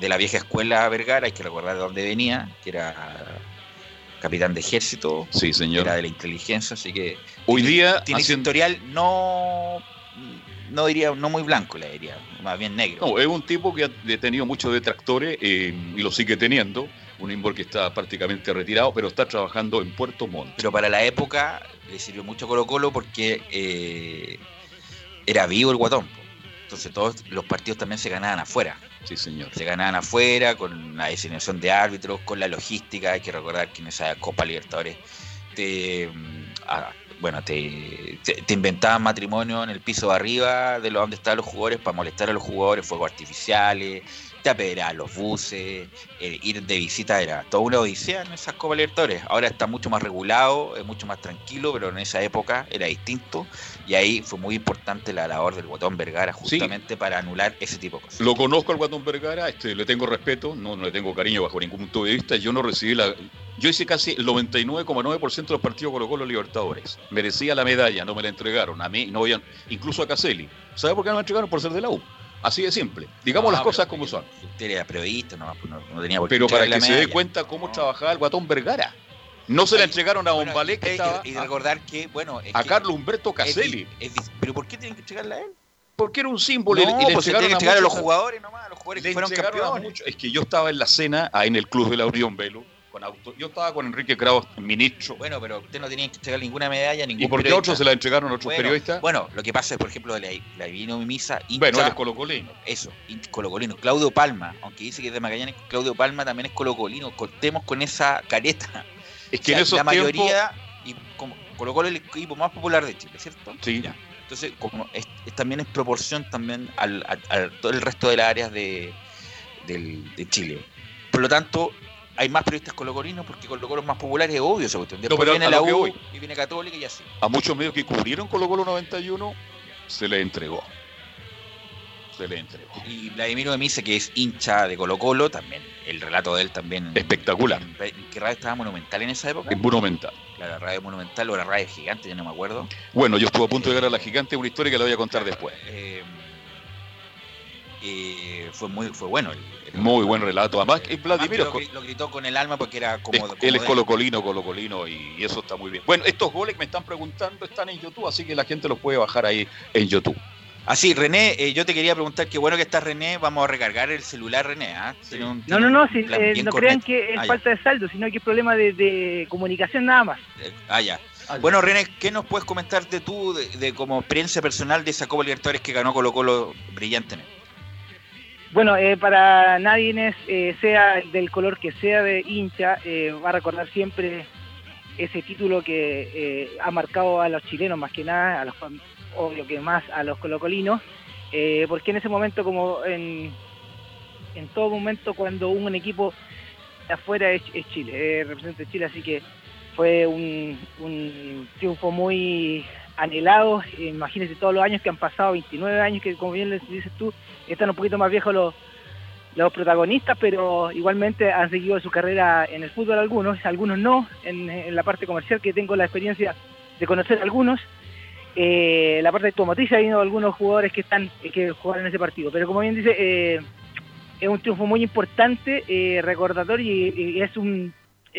de la vieja escuela Vergara, hay que recordar de dónde venía, que era capitán de ejército, Sí, señor. era de la inteligencia, así que Hoy día tiene haciendo- historial no no diría no muy blanco, le diría, más bien negro. No, es un tipo que ha tenido muchos detractores eh, y lo sigue teniendo. Un Imbor que está prácticamente retirado, pero está trabajando en Puerto Montt. Pero para la época le sirvió mucho Colo Colo porque eh, era vivo el guatón. Entonces todos los partidos también se ganaban afuera. Sí, señor. Se ganaban afuera con la designación de árbitros, con la logística. Hay que recordar que en esa Copa Libertadores te, mm, ah, bueno, te, te, inventaban matrimonio en el piso de arriba de donde estaban los jugadores para molestar a los jugadores, fuegos artificiales, te apedreaban los buses, eh, ir de visita era toda una odisea en esas Copas Libertadores. Ahora está mucho más regulado, es mucho más tranquilo, pero en esa época era distinto y ahí fue muy importante la labor del botón Vergara justamente para anular ese tipo de cosas. Lo conozco al Guatón Vergara, este, le tengo respeto, no, no le tengo cariño bajo ningún punto de vista. Yo no recibí la. Yo hice casi el 99,9% de los partidos Colo Colo Libertadores. Merecía la medalla, no me la entregaron. A mí, no habían, incluso a Caselli. ¿Sabe por qué no me la entregaron? Por ser de la U. Así de simple. Digamos No, las cosas como son. Usted era periodista, no, no, no tenía por qué Pero para que la se dé cuenta cómo trabajaba el Guatón Vergara. No se la entregaron a Bombalé, que estaba. y recordar que, bueno, es a que Carlos Humberto Caselli. es pero ¿por qué tienen que entregarla a él? Porque era un símbolo No, y le- pues se que entregar a los jugadores nomás, a los jugadores que fueron campeones. Es que yo estaba en la cena ahí en el Club de la Unión Velo. Con auto. Yo estaba con Enrique Kraus, ministro. Bueno, pero usted no tenía que entregar ninguna medalla, ningún ¿Y por qué otros se la entregaron a otros Bueno, periodistas? Bueno, lo que pasa es, por ejemplo, la, la Divino Misa, hincha, Bueno, él es colocolino. Eso, colocolino. Claudio Palma, aunque dice que es de Magallanes, Claudio Palma también es colocolino. Cortemos con esa careta. Es que en esos la mayoría, y como Colo Colo es el equipo más popular de Chile, ¿cierto? Sí. Ya. Entonces, como es, es- también es proporción también al, todo el resto de las áreas de, del- de Chile. Por lo tanto, hay más periodistas colocolinos porque Colo Colo es más popular, es obvio esa cuestión. Después pero viene la U y viene Católica y así. A muchos medios que cubrieron Colo Colo 91 se le entregó. Se le entregó. Y Vladimiro de Mise, que es hincha de Colo Colo, también, el relato de él también. Espectacular. ¿En, en qué radio estaba Monumental en esa época? Es monumental. La, la radio Monumental o la radio Gigante, ya no me acuerdo. Bueno, yo estuve a punto de llegar a la gigante, una historia que la voy a contar después. Eh, eh, fue muy fue bueno. el- el- Muy buen relato. Además, Además que lo, lo gritó con el alma porque era como. Es- como él es colocolino, colocolino y, y eso está muy bien. Bueno, estos goles que me están preguntando están en YouTube, así que la gente los puede bajar ahí en YouTube. Ah, sí, René, eh, yo te quería preguntar, qué bueno que está René, vamos a recargar el celular, René. ¿ah? Tiene un- No, no, no, si, eh, no crean que es Ah, ya. falta de saldo, sino que es problema de, de comunicación nada más. Eh, Ah, ya. Bueno, René, ¿qué nos puedes comentar de tú, de, de como experiencia personal de esa Copa Libertadores que ganó Colo Colo brillantemente? Bueno, eh, para nadie, eh, sea del color que sea de hincha, eh, va a recordar siempre ese título que eh, ha marcado a los chilenos más que nada, a los, obvio que más a los colocolinos, eh, porque en ese momento, como en, en todo momento, cuando un equipo afuera es, Chile, eh, representa Chile, así que fue un, un triunfo muy anhelado. Imagínense todos los años que han pasado, 29 años, que como bien les dices tú, están un poquito más viejos los, los protagonistas, pero igualmente han seguido su carrera en el fútbol algunos, algunos no, en la parte comercial que tengo la experiencia de conocer algunos. Eh, la parte automotriz ha habido algunos jugadores que están que jugaron en ese partido, pero como bien dice, eh, es un triunfo muy importante, eh, recordatorio y, y es un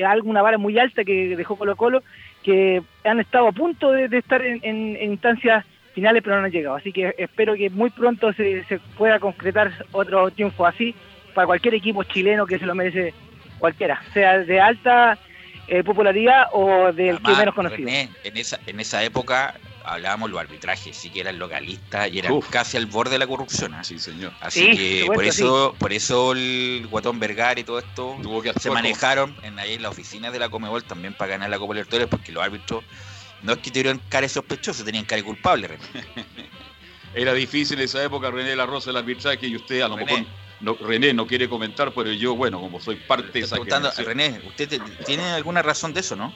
algo, una vara muy alta que dejó Colo Colo, que han estado a punto de, de estar en, en- en instancias finales, pero no han llegado. Así que espero que muy pronto se, se pueda concretar otro triunfo así para cualquier equipo chileno que se lo merece cualquiera, sea de alta eh, popularidad o del que Además, menos conocido. René, en esa, en esa época hablábamos los arbitrajes, sí que eran localistas y eran Uf. casi al borde de la corrupción. ¿ah? Sí, señor. Así Sí, que por eso, por eso el Guatón Vergara y todo esto Tuvo que se manejaron en ahí en las oficinas de la Comebol también para ganar la Copa Libertadores porque los árbitros no es que tuvieran cara sospechosos, tenían cara culpable. René. Era difícil en esa época, René La Rosa, el arbitraje, y usted a lo René. mejor, no, René no quiere comentar, pero yo, bueno, como soy parte de esa. René, ¿usted te- tiene alguna razón de eso, no?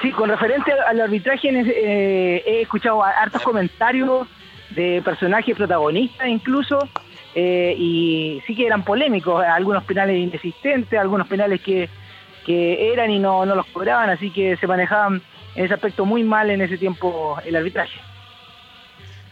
Sí, con referente al arbitraje, eh, he escuchado hartos comentarios de personajes protagonistas incluso, eh, y sí que eran polémicos, algunos penales inexistentes, algunos penales que, que eran y no, no los cobraban, así que se manejaban en ese aspecto muy mal en ese tiempo el arbitraje.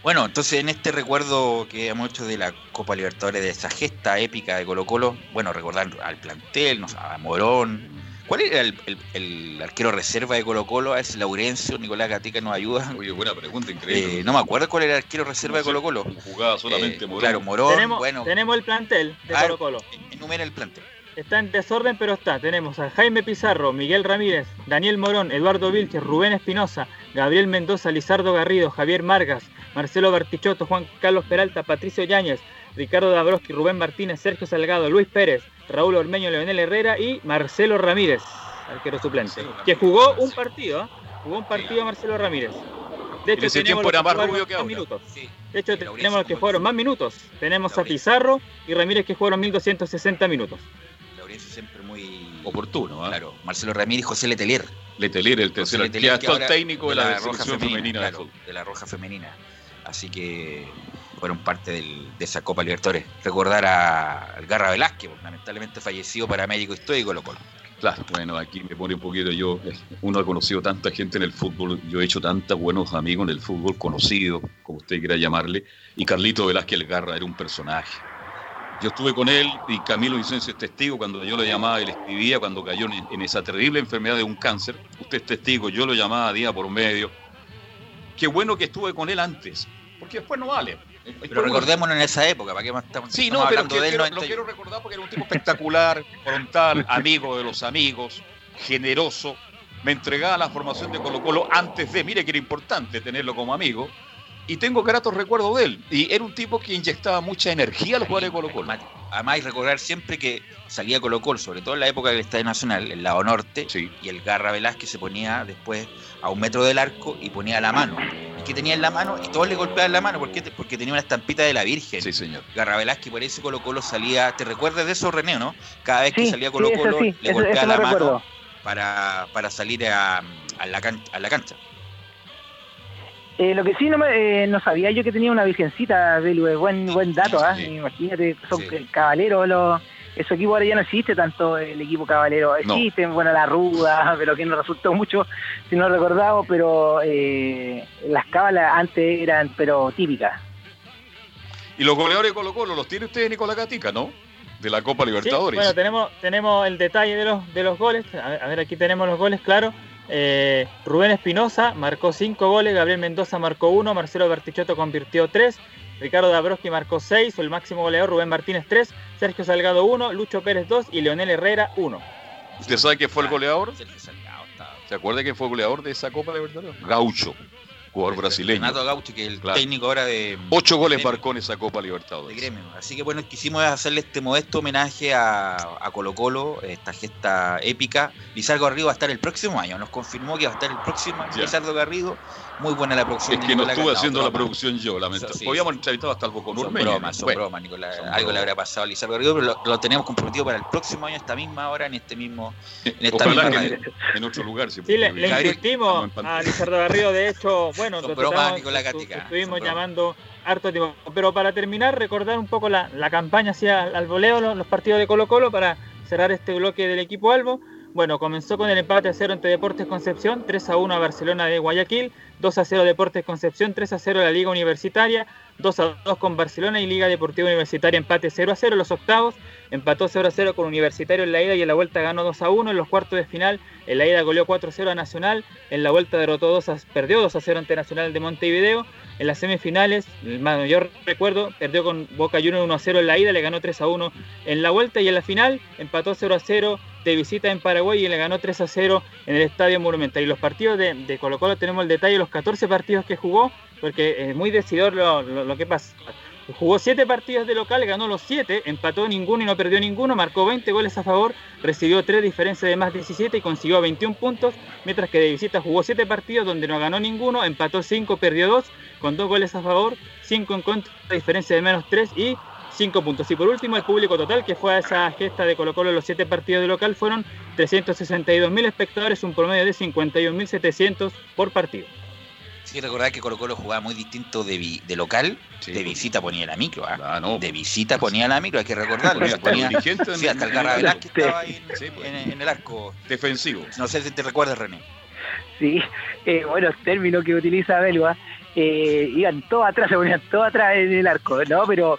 Bueno, entonces en este recuerdo que hemos hecho de la Copa Libertadores, de esa gesta épica de Colo Colo, bueno, recordar al plantel, no a Morón. ¿Cuál era el, el- el arquero reserva de Colo Colo? ¿Es Laurencio? Nicolás Gatica nos ayuda. Oye, buena pregunta, increíble. Eh, no me acuerdo cuál era el arquero reserva de Colo Colo. Jugaba solamente Eh, Morón. Claro, Morón, tenemos, bueno, tenemos el plantel de Ah, Colo Colo. enumera el plantel. Está en desorden, pero está. Tenemos a Jaime Pizarro, Miguel Ramírez, Daniel Morón, Eduardo Vilches, Rubén Espinosa, Gabriel Mendoza, Lizardo Garrido, Javier Margas, Marcelo Bartichotto, Juan Carlos Peralta, Patricio Yáñez, Ricardo Dabrowski, Rubén Martínez, Sergio Salgado, Luis Pérez, Raúl Ormeño, Leonel Herrera y Marcelo Ramírez, arquero suplente, que jugó un partido, ¿eh? jugó un partido Marcelo Ramírez. De los era que más rubio que más ahora. minutos. Sí. De hecho, tenemos los que jugaron más minutos. Tenemos a. Pizarro y Ramírez que jugaron 1260 minutos. Laurencio siempre muy Oportuno, ¿ah? Claro, Marcelo Ramírez y José Letelier. Letelier, el tercer José Letelier, que actual ahora técnico de la, selección femenina, claro, de la Roja Femenina. Así que fueron parte de esa Copa Libertadores. Recordar a al Garra Velázquez, lamentablemente fallecido para médico histórico Colo Colo. Claro, bueno, aquí me pone un poquito yo, uno ha conocido tanta gente en el fútbol, yo he hecho tantos buenos amigos en el fútbol, conocido, como usted quiera llamarle, y Carlito Velázquez El Garra era un personaje. Yo estuve con él y Camilo Vicencio es testigo cuando yo lo llamaba y le escribía cuando cayó en, en esa terrible enfermedad de un cáncer. Usted es testigo, yo lo llamaba día por medio. Qué bueno que estuve con él antes, porque después no vale. Pero recordémonos en esa época, ¿para qué más estamos, Sí, no, pero hablando que- de él? 90 lo quiero recordar porque era un tipo espectacular, frontal, amigo de los amigos, generoso. Me entregaba la formación de Colo Colo antes de, mire que era importante tenerlo como amigo. Y tengo gratos recuerdos de él. Y era un tipo que inyectaba mucha energía a los jugadores de Colo Colo. Además, hay recordar siempre que salía Colo Colo, sobre todo en la época del Estadio Nacional, el lado norte, y el Garra Velázquez se ponía después a un metro del arco y ponía la mano. ¿Y qué tenía en la mano? Y todos le golpeaban la mano. ¿Por qué? Porque tenía una estampita de la Virgen. Sí, señor. Garra Velázquez, por eso Colo Colo salía. ¿Te recuerdas de eso, René, no? Cada vez que salía Colo Colo, sí, le golpeaba la mano para, para salir a, a la can- a la cancha. Eh, lo que sí no, me, eh, no sabía yo que tenía una virgencita, Belu, es buen, buen dato, ¿ah? Imagínate, son caballeros los... Esos equipos ahora ya no existe tanto el equipo cabalero. No. Existen, bueno, la ruda, pero que no resultó mucho, si no recordamos, pero eh, las cábalas antes eran, pero típicas. Y los goleadores de Colo Colo los tiene usted Nicolás Gatica, ¿no? De la Copa Sí, Libertadores. bueno, tenemos, tenemos el detalle de los, de los goles. A ver, a ver, aquí tenemos los goles, claro. Eh, Rubén Espinosa marcó 5 goles, Gabriel Mendoza marcó 1, Marcelo Bertichotto convirtió 3, Ricardo Dabrowski marcó 6, el máximo goleador Rubén Martínez 3, Sergio Salgado 1, Lucho Pérez 2 y Leonel Herrera 1. ¿Usted sabe quién fue el goleador? ¿Se acuerda quién fue el goleador de esa Copa Libertadores? Gaucho. jugador brasileño. Renato Gaucho, que es el Claro. técnico ahora de. Ocho goles Gremio. marcó en esa Copa de Libertadores. gremio. Así que bueno, quisimos hacerle este modesto homenaje a, a Colo Colo, esta gesta épica. Lizardo Garrido va a estar el próximo año, nos confirmó que va a estar el próximo año. Lizardo Garrido, muy buena la producción. Es de que no Nicolás estuve Cano, haciendo la broma. producción yo, lamentablemente. Sí, Podíamos sí. entrevistar hasta algo con Son Urmeño. bromas, son Bueno, bromas, Nicolás. son Algo le habrá pasado a Lizardo Garrido, pero lo, lo tenemos comprometido para el próximo año, esta misma hora, en este mismo. En esta Ojalá misma que radio. en, en otro lugar. Si Sí, le, le insistimos a Lizardo Garrido, de hecho, bueno, Son bromas, Nicolás Gatica, estuvimos llamando harto tiempo. Pero para terminar, recordar un poco la, la campaña hacia al voleo, los, los partidos de Colo Colo, para cerrar este bloque del equipo Albo. Bueno, comenzó con el empate a cero entre Deportes Concepción, 3 a 1 a Barcelona de Guayaquil, 2 a 0 Deportes Concepción, 3 a 0 la Liga Universitaria, 2 a 2 con Barcelona y Liga Deportiva Universitaria empate 0 a 0 los octavos, empató 0 a 0 con Universitario en la ida y en la vuelta ganó 2 a 1 en los cuartos de final, en la ida goleó 4 a 0 a Nacional, en la vuelta derrotó 2 a, perdió 2 a 0 ante Nacional de Montevideo, en las semifinales, el mayor recuerdo, perdió con Boca Juniors 1 a 0 en la ida, le ganó 3 a 1 en la vuelta y en la final empató 0 a 0 de visita en Paraguay y le ganó 3 a 0 en el Estadio Monumental. Y los partidos de, de Colo Colo tenemos el detalle de los 14 partidos que jugó, porque es muy decidor lo- lo que pasa. Jugó 7 partidos de local, ganó los 7, empató ninguno y no perdió ninguno, marcó 20 goles a favor, recibió 3 diferencia de más 17 y consiguió 21 puntos, mientras que de visita jugó 7 partidos donde no ganó ninguno, empató 5, perdió 2, con 2 goles a favor, 5 en contra, diferencia de menos 3 y 5 puntos. Y por último, el público total que fue a esa gesta de Colo Colo en los 7 partidos de local fueron 362.000 espectadores, un promedio de 51.700 por partido. Sí que recordar que Colo Colo jugaba muy distinto de, vi- de local, de visita ponía la micro, ¿ah? De visita ponía la micro, hay que recordarlo. Ponía el ponía- dirigente en sí, hasta el Garra en el- Velázquez Sí. estaba ahí en, en- en el arco. Defensivo. No sé si te recuerdas, René. Sí, eh, buenos términos que utiliza Belua. Eh, iban todos atrás, se ponían todos atrás en el arco, ¿no? Pero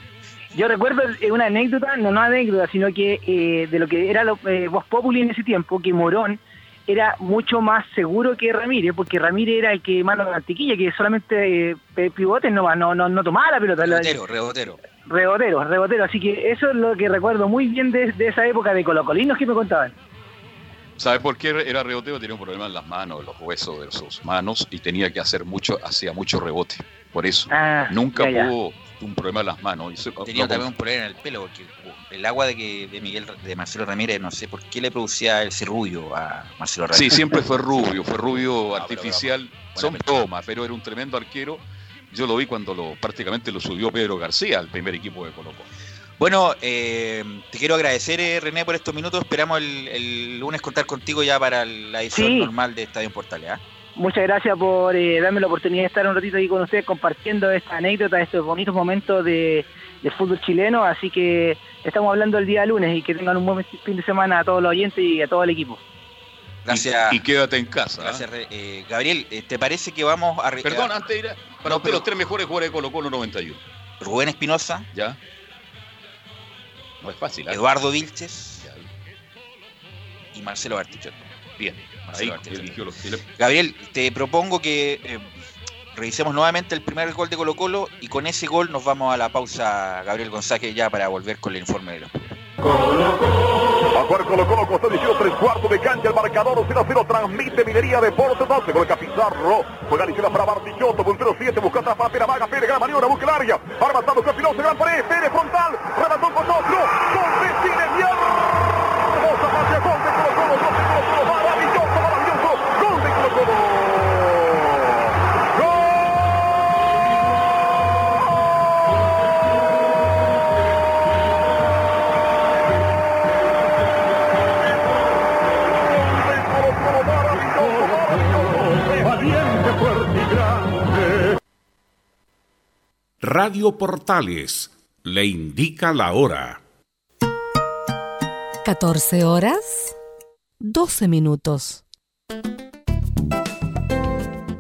yo recuerdo eh, una anécdota, no, no anécdota, sino que eh, de lo que era lo, eh, Voz Populi en ese tiempo, que Morón era mucho más seguro que Ramírez, porque Ramírez era el que más la mantequilla, que solamente eh, pe- pivotes no, no, no, no tomaba la pelota. Rebotero, rebotero. Rebotero, rebotero. Así que eso es lo que recuerdo muy bien de, de esa época de colocolinos que me contaban. ¿Sabes por qué era reboteo? Tenía un problema en las manos, en los huesos de sus manos y tenía que hacer mucho, hacía mucho rebote. Por eso. Ah, Nunca ya, ya. tuvo un problema en las manos. Eso- Tenía no- también un problema en el pelo, porque el agua de que de Miguel de Marcelo Ramírez, no sé por qué le producía ese rubio a Marcelo Ramírez. Sí, siempre fue rubio, fue rubio Ah, artificial. Son bromas, pero era un tremendo arquero. Yo lo vi cuando lo prácticamente lo subió Pedro García al primer equipo de Colo Colo. Bueno, eh, te quiero agradecer, eh, René, por estos minutos. Esperamos el, el lunes contar contigo ya para la edición Sí. normal de Estadio en Portales. ¿ah? Muchas gracias por eh, darme la oportunidad de estar un ratito ahí con ustedes compartiendo esta anécdota, estos bonitos momentos de, del fútbol chileno. Así que estamos hablando el día lunes y que tengan un buen fin de semana a todos los oyentes y a todo el equipo. Gracias. Y quédate en casa. ¿ah? Gracias, eh, Gabriel. eh, ¿Te parece que vamos a... Perdón, antes de ir a- para No, usted pero- los tres mejores jugadores de Colo Colo 91. Rubén Espinosa, ¿Ya? No es fácil. Eduardo Vilches y Marcelo Bartichotto. Bien, Marcelo ahí Bartichotto. los. Gabriel, te propongo que eh, revisemos nuevamente el primer gol de Colo Colo y con ese gol nos vamos a la pausa, Gabriel González, ya para volver con el informe de los A jugar Colo Colo, costó 18, tres cuartos de cancha, el marcador 0 a 0, transmite Minería Deportes 12, con el Capizarro, juega izquierda para Bartichotto, puntero 7, busca atrás para Vaga, Pérez, gran maniobra, busca el área, arma está busca Piloso, gran pared, Pérez frontal, remató con otro, gol de Cine, hermosa pase, gol Colo Colo, gol de Colo Colo, Radio Portales le indica la hora. 14 horas, 12 minutos.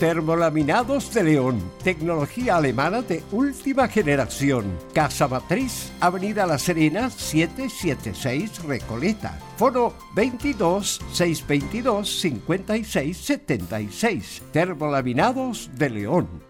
Termolaminados de León, tecnología alemana de última generación. Casa Matriz, Avenida La Serena, 776 Recoleta. Foro 22 622 56 76. Termolaminados de León.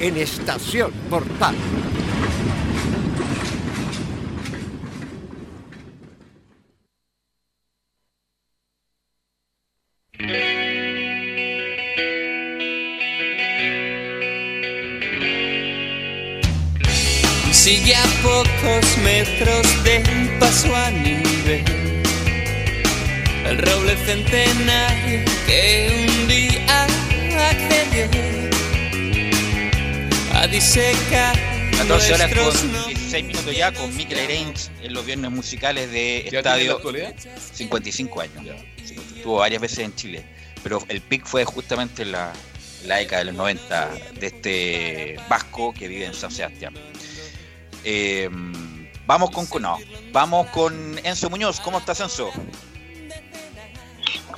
en Estación Portal. Sigue a pocos metros del paso a nivel El roble centenario que un día a disecar 14 horas con 16 minutos ya con Mikel Arenz en los viernes musicales de ¿Ya Estadio tiene la actualidad? 55 años. Sí, Estuvo varias veces en Chile, pero el pic fue justamente en la, la década de los 90 de este vasco que vive en San Sebastián. Eh, vamos con no, vamos con Enzo Muñoz. ¿Cómo estás, Enzo?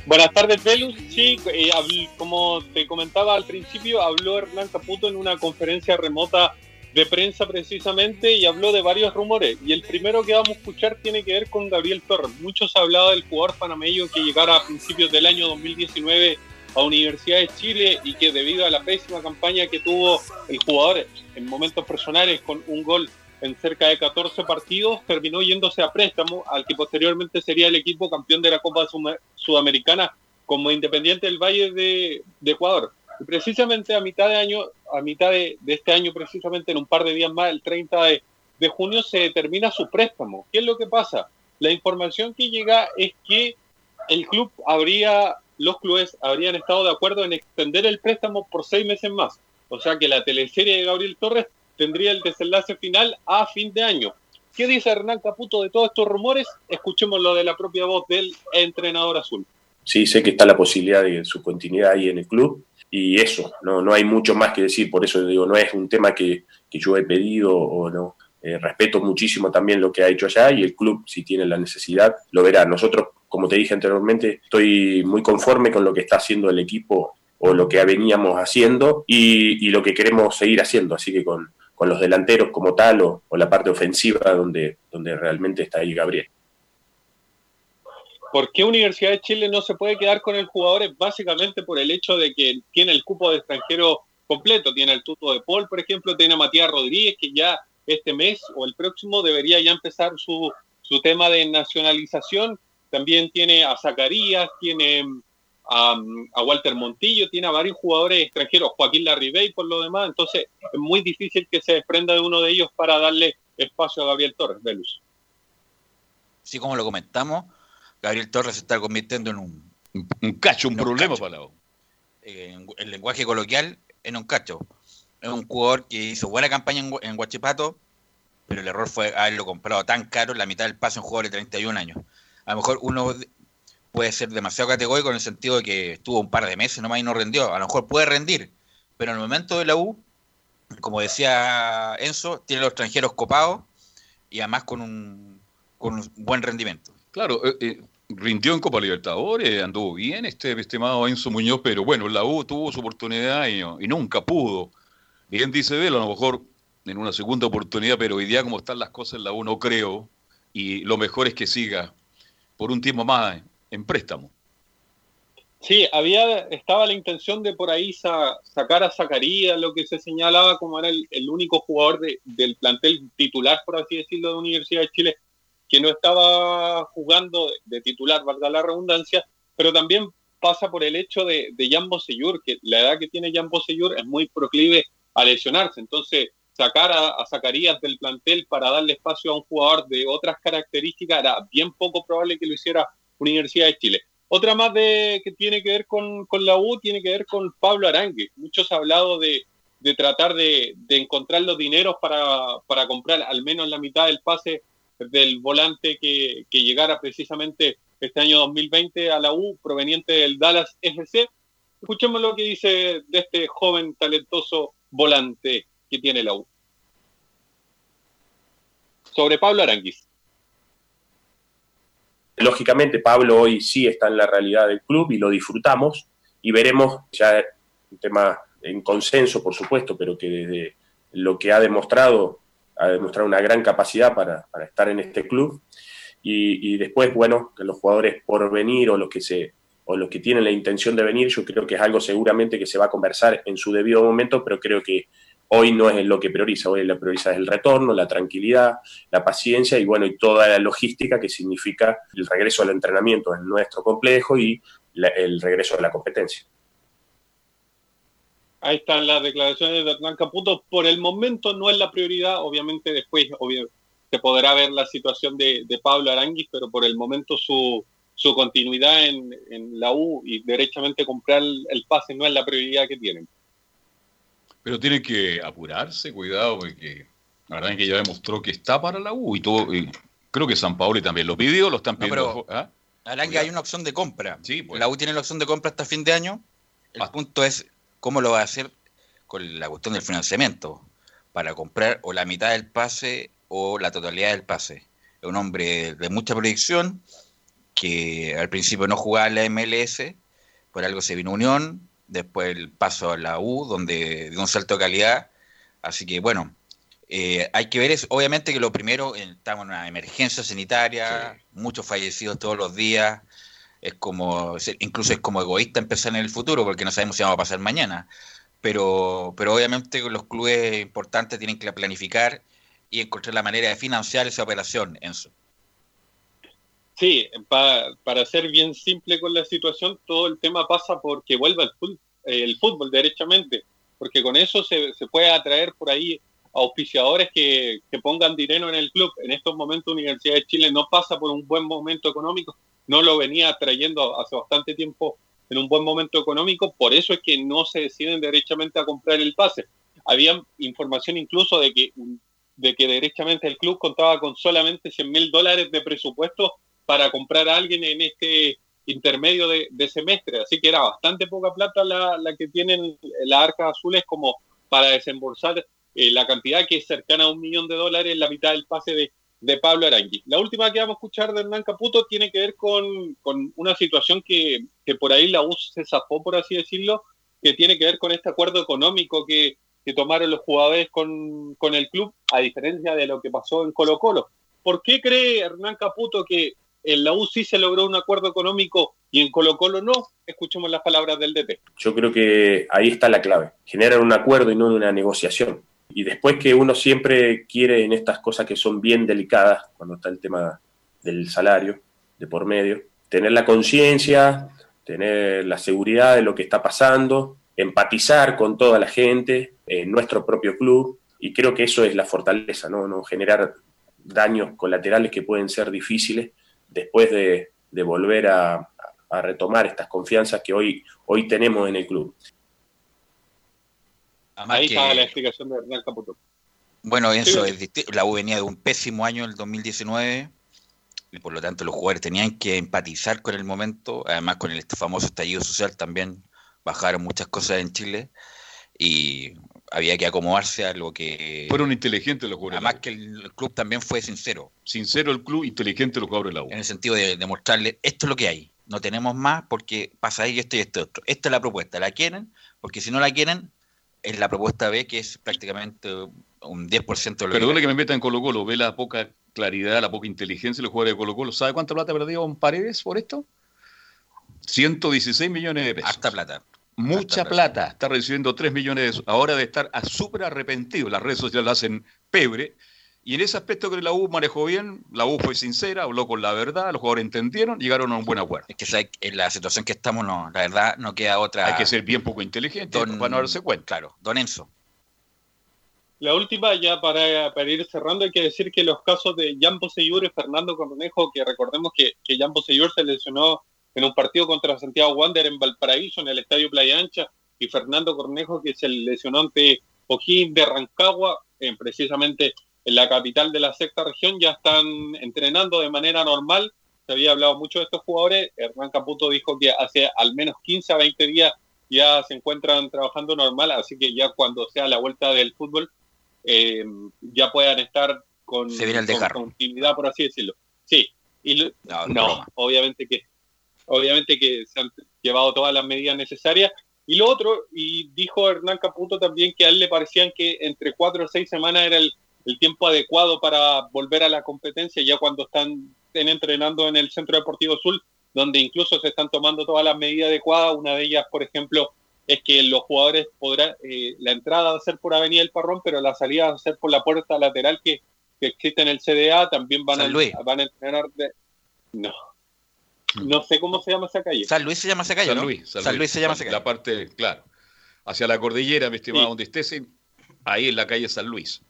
Buenas tardes, Velus. Sí, eh, como te comentaba al principio, habló Hernán Caputo en una conferencia remota de prensa precisamente y habló de varios rumores. Y el primero que vamos a escuchar tiene que ver con Gabriel Torres. Mucho se ha hablado del jugador panameño que llegara a principios del año 2019 a Universidad de Chile y que debido a la pésima campaña que tuvo el jugador en momentos personales con un gol en cerca de 14 partidos, terminó yéndose a préstamo al que posteriormente sería el equipo campeón de la Copa Sudamericana como Independiente del Valle de, Ecuador. Y precisamente a mitad de año, a mitad de, este año, precisamente en un par de días más, el 30 de, de junio, se termina su préstamo. ¿Qué es lo que pasa? La información que llega es que el club habría, los clubes habrían estado de acuerdo en extender el préstamo por seis meses más. O sea que la teleserie de Gabriel Torres tendría el desenlace final a fin de año. ¿Qué dice Hernán Caputo de todos estos rumores? Escuchemos lo de la propia voz del entrenador azul. Sí, sé que está la posibilidad de su continuidad ahí en el club y eso, no, no hay mucho más que decir, por eso digo, no es un tema que, que yo he pedido o no. Eh, respeto muchísimo también lo que ha hecho allá y el club, si tiene la necesidad, lo verá. Nosotros, como te dije anteriormente, estoy muy conforme con lo que está haciendo el equipo o lo que veníamos haciendo y, y lo que queremos seguir haciendo, así que con, con los delanteros como tal o, la parte ofensiva donde, donde realmente está ahí Gabriel. ¿Por qué Universidad de Chile no se puede quedar con el jugador? Es básicamente por el hecho de que tiene el cupo de extranjero completo. Tiene el tuto de Paul, por ejemplo, tiene a Matías Rodríguez, que ya este mes o el próximo debería ya empezar su, su tema de nacionalización. También tiene a Zacarías, tiene a, a Walter Montillo, tiene a varios jugadores extranjeros, Joaquín Larribey por lo demás. Entonces es muy difícil que se desprenda de uno de ellos para darle espacio a Gabriel Torres, Velus. Sí, como lo comentamos, Gabriel Torres se está convirtiendo en un, un cacho, un en problema cacho. para la eh, en, en lenguaje coloquial, en un cacho. es un jugador que hizo buena campaña en, en Huachipato, pero el error fue haberlo comprado tan caro, la mitad del pase a un jugador de 31 años. A lo mejor uno puede ser demasiado categórico en el sentido de que estuvo un par de meses nomás y no rendió. A lo mejor puede rendir, pero en el momento de la U, como decía Enzo, tiene los extranjeros copados y además con un, con un buen rendimiento. Claro, eh, eh, rindió en Copa Libertadores, anduvo bien este estimado Enzo Muñoz, pero bueno, la U tuvo su oportunidad y, y nunca pudo. Bien dice Velo, a lo mejor en una segunda oportunidad, pero hoy día como están las cosas en la U no creo, y lo mejor es que siga por un tiempo más en préstamo. Sí, había, estaba la intención de por ahí sa- sacar a Zacarías, lo que se señalaba como era el, único jugador de- del plantel titular, por así decirlo, de Universidad de Chile, que no estaba jugando de, de titular, valga la redundancia, pero también pasa por el hecho de, de Jan que la edad que tiene Jan Bosellur es muy proclive a lesionarse, entonces sacar a, a Zacarías del plantel para darle espacio a un jugador de otras características era bien poco probable que lo hiciera Universidad de Chile. Otra más de, que tiene que ver con, con la U tiene que ver con Pablo Arangue. Muchos han hablado de, de tratar de, de encontrar los dineros para, para comprar al menos la mitad del pase del volante que, que llegara precisamente este año 2020 a la U proveniente del Dallas FC. Escuchemos lo que dice de este joven talentoso volante que tiene la U. Sobre Pablo Aranguis. Lógicamente, Pablo hoy sí está en la realidad del club y lo disfrutamos y veremos ya un tema en consenso, por supuesto, pero que desde lo que ha demostrado, ha demostrado una gran capacidad para, para estar en este club. Y, y después, bueno, que los jugadores por venir o los que se o los que tienen la intención de venir, yo creo que es algo seguramente que se va a conversar en su debido momento, pero creo que hoy no es lo que prioriza, hoy lo que prioriza es el retorno, la tranquilidad, la paciencia y bueno, y toda la logística que significa el regreso al entrenamiento en nuestro complejo y el regreso a la competencia. Ahí están las declaraciones de Hernán Caputo. Por el momento no es la prioridad, obviamente después se podrá ver la situación de, Pablo Aranguis, pero por el momento su, su continuidad en, en la U y derechamente comprar el pase no es la prioridad que tienen. Pero tiene que apurarse, cuidado, porque la verdad es que ya demostró que está para la U y todo. y creo que San Paoli también lo pidió, lo están No, pidiendo. pero- ¿ah? Arangue hay una opción de compra. Sí, pues. La U tiene la opción de compra hasta fin de año. El Ah. punto es cómo lo va a hacer con la cuestión del financiamiento para comprar o la mitad del pase o la totalidad del pase. Es un hombre de mucha proyección que al principio no jugaba en la MLS, por algo se vino Unión, después el paso a la U, donde dio un salto de calidad. Así que bueno, eh, hay que ver eso. Obviamente que lo primero, eh, estamos en una emergencia sanitaria, muchos fallecidos todos los días. Es como, incluso es como egoísta empezar en el futuro porque no sabemos si vamos a pasar mañana. Pero, pero obviamente los clubes importantes tienen que planificar y encontrar la manera de financiar esa operación, Enzo. Sí, pa- para ser bien simple con la situación, todo el tema pasa porque vuelva el fútbol, el fútbol derechamente, porque con eso se, se puede atraer por ahí auspiciadores que, que pongan dinero en el club. En estos momentos Universidad de Chile no pasa por un buen momento económico, no lo venía trayendo hace bastante tiempo en un buen momento económico, por eso es que no se deciden derechamente a comprar el pase. Había información incluso de que, de que derechamente el club contaba con solamente 100 mil dólares de presupuesto para comprar a alguien en este intermedio de, semestre. Así que era bastante poca plata la, la que tienen las arcas azules como para desembolsar eh, la cantidad que es cercana a un millón de dólares en la mitad del pase de, de Pablo Arangui. La última que vamos a escuchar de Hernán Caputo tiene que ver con, con una situación que, que por ahí la U se zafó, por así decirlo, que tiene que ver con este acuerdo económico que, que tomaron los jugadores con, con el club, a diferencia de lo que pasó en Colo Colo. ¿Por qué cree Hernán Caputo que en la U sí se logró un acuerdo económico y en Colo Colo no? Escuchemos las palabras del DT. Yo creo que ahí está la clave. Generar un acuerdo y no una negociación. Y después que uno siempre quiere en estas cosas que son bien delicadas, cuando está el tema del salario de por medio, tener la conciencia, tener la seguridad de lo que está pasando, empatizar con toda la gente, en nuestro propio club, y creo que eso es la fortaleza, ¿no? no generar daños colaterales que pueden ser difíciles después de, de volver a, a retomar estas confianzas que hoy, hoy tenemos en el club. Además Ahí que- está la explicación de Hernán Caputo. Bueno, eso Sí. es La U venía de un pésimo año el 2019 y por lo tanto los jugadores tenían que empatizar con el momento, además con el este famoso estallido social también bajaron muchas cosas en Chile y había que acomodarse a lo que... Fueron inteligentes los jugadores. Además que el, club también fue sincero. Sincero el club, inteligente los jugadores de la U. En el sentido de, de mostrarle, esto es lo que hay, no tenemos más porque pasa ahí esto y esto y otro. Esta es la propuesta, ¿la quieren? Porque si no la quieren, es la propuesta B que es prácticamente un 10% de lo Perdone que... que me meta en Colo Colo, ve la poca claridad, la poca inteligencia de los jugadores de Colo Colo. ¿Sabe cuánta plata perdió en Paredes por esto? 116 millones de pesos. Harta plata. Mucha plata. Está recibiendo 3 millones de. Ahora de estar a súper arrepentido. Las redes sociales lo hacen pebre. Y en ese aspecto que la U manejó bien, la U fue sincera, habló con la verdad, los jugadores entendieron, llegaron a un buen acuerdo. Es que en la situación que estamos, no, la verdad, no queda otra. Hay que ser bien poco inteligente Don- para no darse cuenta. Claro, don Enzo. La última, ya para, para ir cerrando, hay que decir que los casos de Jan Boseyur y Fernando Cornejo, que recordemos que, que Jan Boseyur se lesionó en un partido contra Santiago Wander en Valparaíso, en el Estadio Playa Ancha, y Fernando Cornejo, que se lesionó ante O'Higgins de Rancagua, en- precisamente en la capital de la sexta región, ya están entrenando de manera normal. Se había hablado mucho de estos jugadores. Hernán Caputo dijo que hace al menos 15 a 20 días ya se encuentran trabajando normal, así que ya cuando sea la vuelta del fútbol, eh, ya puedan estar con, Se viene el con desgarro. continuidad, por así decirlo. Sí, y No, obviamente que obviamente que se han llevado todas las medidas necesarias. Y lo otro, y dijo Hernán Caputo también que a él le parecían que entre cuatro o seis semanas era el, el tiempo adecuado para volver a la competencia, ya cuando están, entrenando en el Centro Deportivo Sur, donde incluso se están tomando todas las medidas adecuadas. Una de ellas, por ejemplo, es que los jugadores podrán, eh, la entrada va a ser por Avenida del Parrón, pero la salida va a ser por la puerta lateral que, que existe en el CDA. También van, a, van a entrenar. de- no. No sé cómo se llama esa calle. San Luis se llama esa calle, San ¿no? Luis, San, Luis se llama esa calle. La parte, claro. Hacia la cordillera, mi estimado, Sí. donde estés, ahí en la calle San Luis.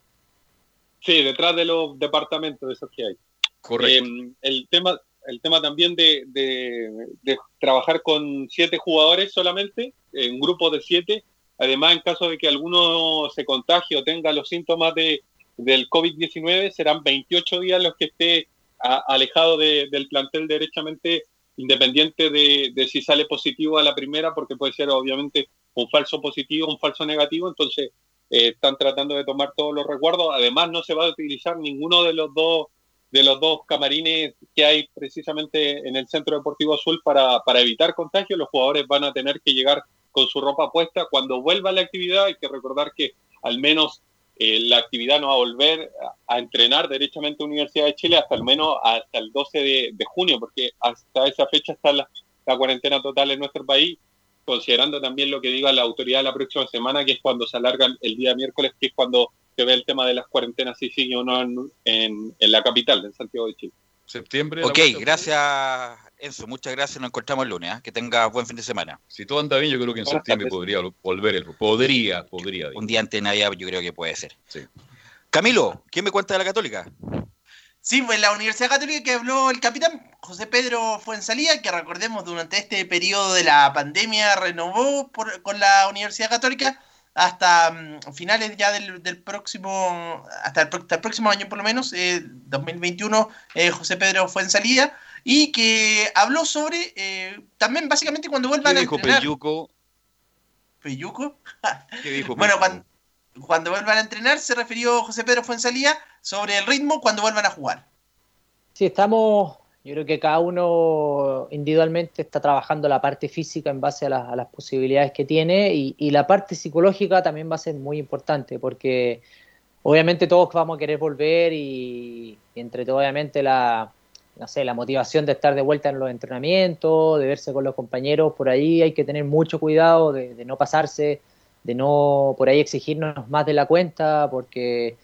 Sí, detrás de los departamentos esos que hay. Correcto. Eh, el tema el tema también de, de- de trabajar con siete jugadores solamente, en un grupo de siete. Además, en caso de que alguno se contagie o tenga los síntomas de, del COVID-19, serán 28 días los que esté a- alejado de- del plantel derechamente, independiente de, si sale positivo a la primera, porque puede ser obviamente un falso positivo, un falso negativo. Entonces, eh, están tratando de tomar todos los recuerdos. Además, no se va a utilizar ninguno de los dos de los dos camarines que hay precisamente en el Centro Deportivo Azul para, evitar contagio. Los jugadores van a tener que llegar con su ropa puesta. Cuando vuelva la actividad, hay que recordar que al menos eh, la actividad no va a volver a, entrenar derechamente a Universidad de Chile hasta al menos hasta el 12 de, junio, porque hasta esa fecha está la, cuarentena total en nuestro país, considerando también lo que diga la autoridad la próxima semana, que es cuando se alargan el día miércoles, que es cuando se ve el tema de las cuarentenas, si sigue o no en, en la capital, en Santiago de Chile. Septiembre. Ok, gracias Enzo, muchas gracias, nos encontramos el lunes, ¿ah? que tengas buen fin de semana. Si todo anda bien, yo creo que en septiembre podría volver el. Podría, podría. Un día antes de Navidad yo creo que puede ser. Camilo, ¿quién me cuenta de la Católica? Sí, pues la Universidad Católica que habló el capitán José Pedro Fuensalía, que recordemos durante este periodo de la pandemia renovó por- con la Universidad Católica hasta mm, finales ya del, del próximo, hasta el, pro- hasta el próximo año por lo menos, eh, 2021, eh, José Pedro Fuensalía, y que habló sobre eh, también básicamente cuando vuelvan ¿Qué a dijo entrenar. Peyuco? ¿Peyuco? ¿Qué dijo Bueno, cuando, cuando vuelvan a entrenar, se refirió José Pedro Fuensalía sobre el ritmo cuando vuelvan a jugar. Sí, estamos, yo creo que cada uno individualmente está trabajando la parte física en base a, las- a las posibilidades que tiene y, y la parte psicológica también va a ser muy importante porque obviamente todos vamos a querer volver y, entre todo obviamente la, no sé, la motivación de estar de vuelta en los entrenamientos, de verse con los compañeros, por ahí hay que tener mucho cuidado de no pasarse, de no por ahí exigirnos más de la cuenta porque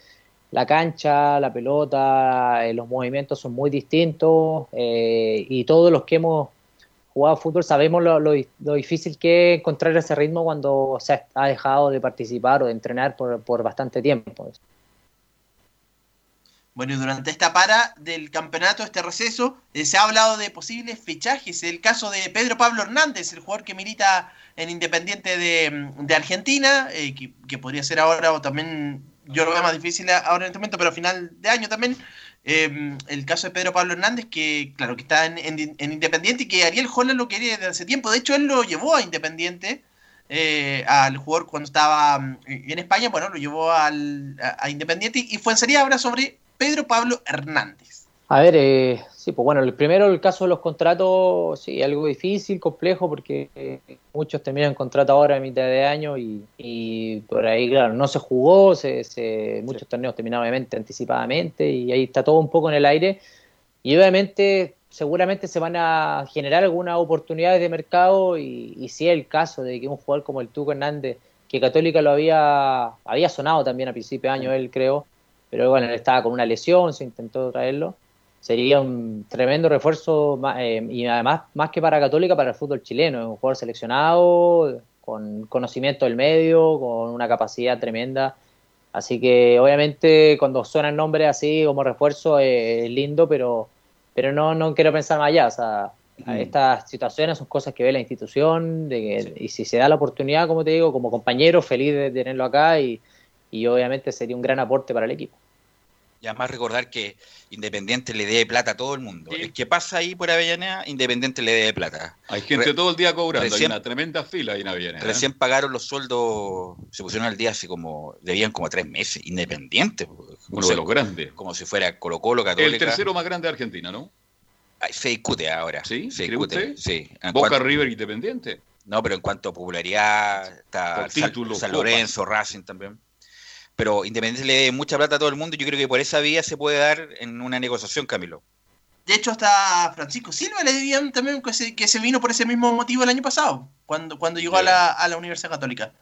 la cancha, la pelota, eh, los movimientos son muy distintos eh, y todos los que hemos jugado fútbol sabemos lo, lo lo difícil que es encontrar ese ritmo cuando se ha dejado de participar o de entrenar por, por bastante tiempo. Bueno, y durante esta para del campeonato, este receso, eh, se ha hablado de posibles fichajes. El caso de Pedro Pablo Hernández, el jugador que milita en Independiente de, de Argentina, eh, que, que podría ser ahora o también, yo lo veo más difícil ahora en este momento, pero a final de año también. Eh, el caso de Pedro Pablo Hernández, que claro, que está en, en- en Independiente y que Ariel Holland lo quería desde hace tiempo. De hecho, él lo llevó a Independiente, eh, al jugador cuando estaba mm, en España, bueno, lo llevó al, a, a Independiente y fue en serie ahora sobre Pedro Pablo Hernández. A ver, eh, sí, pues bueno, el primero, el caso de los contratos, sí, algo difícil, complejo, porque eh, muchos terminan contrato ahora a mitad de año y, y por ahí, claro, no se jugó, se, se- muchos torneos terminaron obviamente anticipadamente y ahí está todo un poco en el aire. Y obviamente, seguramente se van a generar algunas oportunidades de mercado y, y si es el caso de que un jugador como el Tuco Hernández, que Católica lo había, había sonado también a principio de año, él creo, pero bueno, él estaba con una lesión, se intentó traerlo sería un tremendo refuerzo eh, y además más que para Católica para el fútbol chileno, es un jugador seleccionado con conocimiento del medio, con una capacidad tremenda, así que obviamente cuando suenan nombres así como refuerzo eh, es lindo, pero pero no no quiero pensar más allá, o sea, estas situaciones son cosas que ve la institución de que- y si se da la oportunidad, como te digo, como compañero feliz de tenerlo acá y, y obviamente sería un gran aporte para el equipo. Y además recordar que Independiente le debe plata a todo el mundo. El que pasa ahí por Avellaneda, Independiente le debe plata. Hay gente Re- todo el día cobrando, recién- hay una tremenda fila ahí en Avellaneda. ¿eh? Recién pagaron los sueldos, se pusieron al día hace como, debían como tres meses, Independiente. Uno de los grandes. Como si fuera Colo Colo, Católica. El tercero más grande de Argentina, ¿no? Ay, Se discute ahora. ¿Sí? Se ¿Cree discute, usted? sí. Boca cuanto- River Independiente. No, pero en cuanto a popularidad, está San. Lorenzo, Racing también. Pero Independiente le debe mucha plata a todo el mundo. Yo creo que por esa vía se puede dar en una negociación, Camilo. De hecho, hasta Francisco Silva le debían también que se, que se vino por ese mismo motivo el año pasado, cuando, cuando llegó a la, a la Universidad Católica.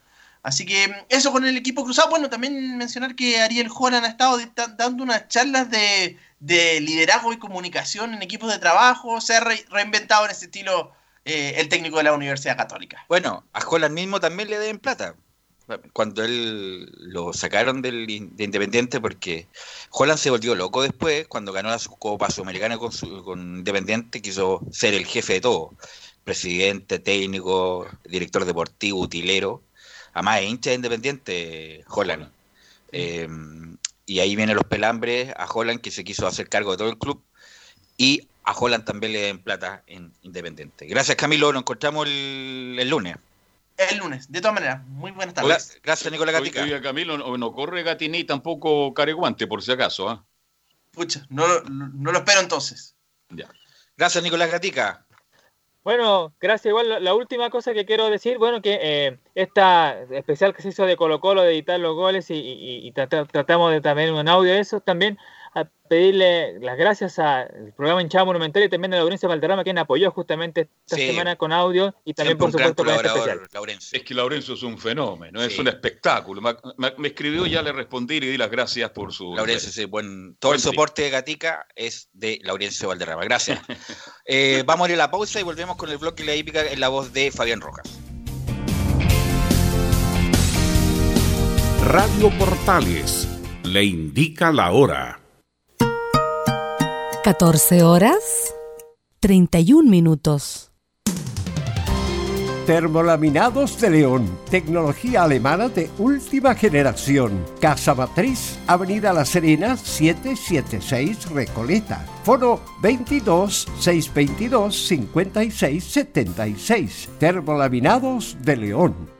Así que eso con el equipo cruzado. Bueno, también mencionar que Ariel Joran ha estado dando unas charlas de, de liderazgo y comunicación en equipos de trabajo. Se ha re- reinventado en ese estilo eh, el técnico de la Universidad Católica. Bueno, a Holland mismo también le deben plata. Cuando él lo sacaron del de Independiente, porque Holland se volvió loco después, cuando ganó la Copa Sudamericana con, su- con Independiente, quiso ser el jefe de todo. Presidente, técnico, director deportivo, utilero. Además, es hincha de Independiente, Holland. Eh, y ahí vienen los pelambres a Holland, que se quiso hacer cargo de todo el club. Y a Holland también le den plata en Independiente. Gracias, Camilo. Nos encontramos el, el lunes. El lunes, de todas maneras. Muy buenas tardes. Gra- Gracias, Nicolás Gatica. Camilo, no, no corre Gatini tampoco Careguante, por si acaso. ¿ah? Pucha, no, no lo espero entonces. Gracias, Nicolás Gatica. Bueno, gracias. Igual la, última cosa que quiero decir, bueno, que eh, esta especial que se hizo de Colo Colo, de editar los goles y, y- y trata- tratamos de también un audio de eso, también a pedirle las gracias al programa Hinchada Monumental y también a la audiencia Valderrama, quien apoyó justamente esta Sí. semana con audio y también, Siempre por supuesto, con este especial. Es que Laurencio es un fenómeno, es Sí. un espectáculo. Me, me- me escribió, ya le respondí y di las gracias por su... Laurencio, sí, buen, todo el soporte de Gatica es de Laurencio Valderrama. Gracias. Eh, vamos a ir a la pausa y volvemos con el bloque La Hípica en la voz de Fabián Rojas. Radio Portales le indica la hora. 14 horas 31 minutos. Termolaminados de León, tecnología alemana de última generación. Casa Matriz, Avenida La Serena, 776 Recoleta. Foro 22 622 56 76. Termolaminados de León.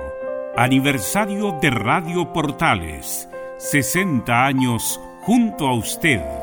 aniversario de Radio Portales. 60 años junto a usted.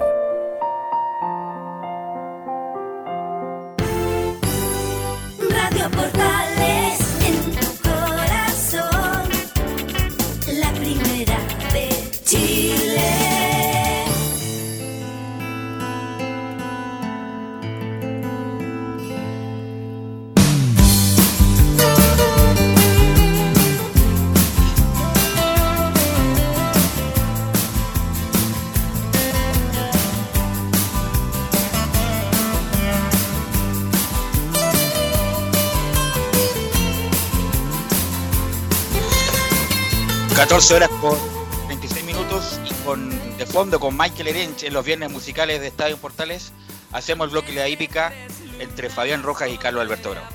horas con 26 minutos y con de fondo con Michael Erench en los viernes musicales de Estadio Portales hacemos el bloque de la hípica entre Fabián Rojas y Carlos Alberto Bravo.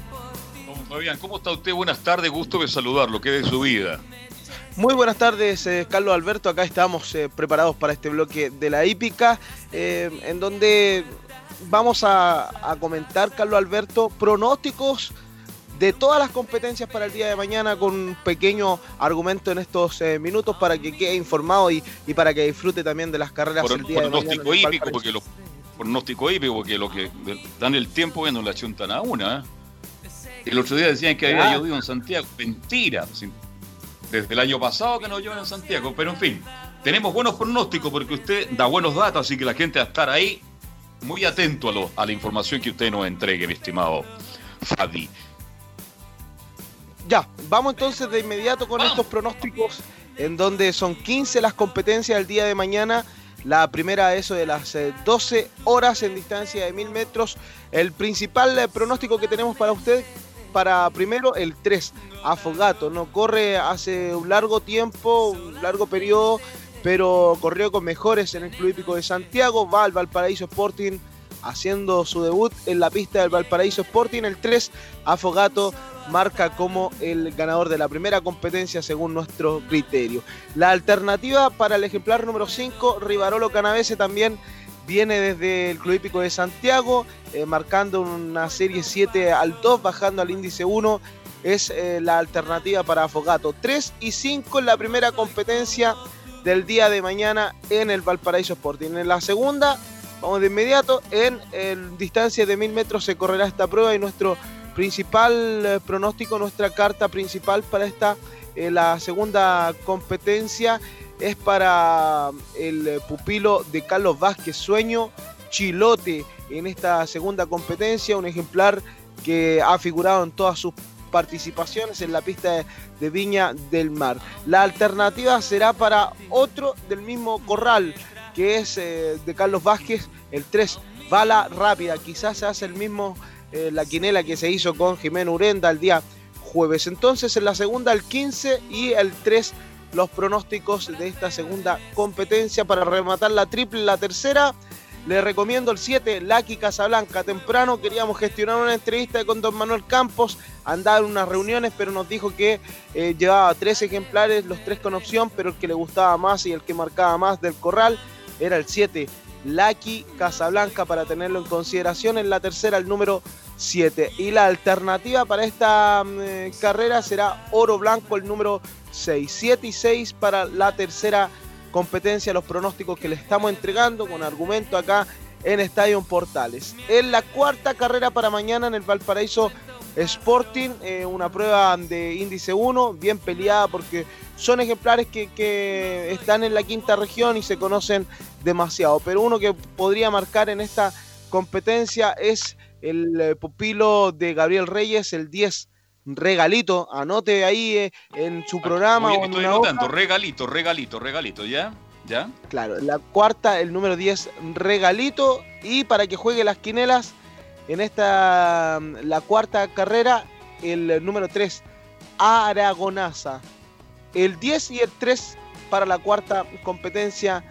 Don Fabián, ¿cómo está usted? Buenas tardes, gusto de saludarlo, ¿qué de su vida? Muy buenas tardes, eh, Carlos Alberto. Acá estamos eh, preparados para este bloque de la hípica, eh, en donde vamos a comentar, Carlos Alberto, pronósticos de todas las competencias para el día de mañana con un pequeño argumento en estos eh, minutos para que quede informado y, y para que disfrute también de las carreras Por, el día de mañana. pronóstico hípico, porque lo, pronóstico hípico, porque lo que dan el tiempo bueno la chuntan a una. ¿eh? El otro día decían que había Ah. llovido en Santiago. Mentira. Desde el año pasado que no llueve en Santiago. Pero en fin, tenemos buenos pronósticos porque usted da buenos datos, así que la gente va a estar ahí muy atento a, lo- a la información que usted nos entregue, mi estimado Fadi. Ya, vamos entonces de inmediato con estos pronósticos en donde son 15 las competencias del día de mañana. La primera eso de las eh, 12 horas en distancia de 1000 metros. El principal eh, pronóstico que tenemos para usted, para primero el 3, Afogato. No corre hace un largo tiempo, un largo periodo, pero corrió con mejores en el Club Hípico de Santiago. Va al Valparaíso Sporting haciendo su debut en la pista del Valparaíso Sporting. El 3, Afogato marca como el ganador de la primera competencia según nuestro criterio. La alternativa para el ejemplar número 5, Rivarolo Canavese también viene desde el Club Hípico de Santiago, eh, marcando una serie 7 al 2, bajando al índice 1. Es eh, la alternativa para Afogato. 3 y 5 en la primera competencia del día de mañana en el Valparaíso Sporting. En la segunda, vamos de inmediato, en, en distancia de 1000 metros se correrá esta prueba y nuestro principal eh, pronóstico, nuestra carta principal para esta, eh, la segunda competencia es para el eh, pupilo de Carlos Vázquez, Sueño Chilote, en esta segunda competencia, un ejemplar que ha figurado en todas sus participaciones en la pista de Viña del Mar. La alternativa será para otro del mismo corral, que es eh, de Carlos Vázquez, el 3, Bala Rápida. Quizás se hace el mismo, eh, la quinela que se hizo con Jimeno Urenda el día jueves. Entonces en la segunda el 15 y el 3 los pronósticos de esta segunda competencia para rematar la triple, la tercera. le recomiendo el 7, Lucky Casablanca. Temprano queríamos gestionar una entrevista con don Manuel Campos, andaba en unas reuniones, pero nos dijo que eh, llevaba tres ejemplares, los tres con opción, pero el que le gustaba más y el que marcaba más del corral era el 7, Lucky Casablanca, para tenerlo en consideración. En la tercera, el número 7. Y la alternativa para esta mm, eh, carrera será Oro Blanco, el número 6. 7 y 6 para la tercera competencia, los pronósticos que le estamos entregando con argumento acá en Estadio Portales. En la cuarta carrera para mañana en el Valparaíso Sporting, eh, una prueba de índice 1, bien peleada porque son ejemplares que, que están en la quinta región y se conocen demasiado. Pero uno que podría marcar en esta competencia es el eh, pupilo de Gabriel Reyes, el 10 regalito, anote ahí eh, en su programa. Oye, o en estoy una anotando, hoja. regalito, regalito, regalito, ¿ya? ¿Ya? Claro, la cuarta, el número 10, regalito. Y para que juegue las quinelas, en esta, mm, la cuarta carrera, el número 3, Aragonaza. El 10 y el 3 para la cuarta competencia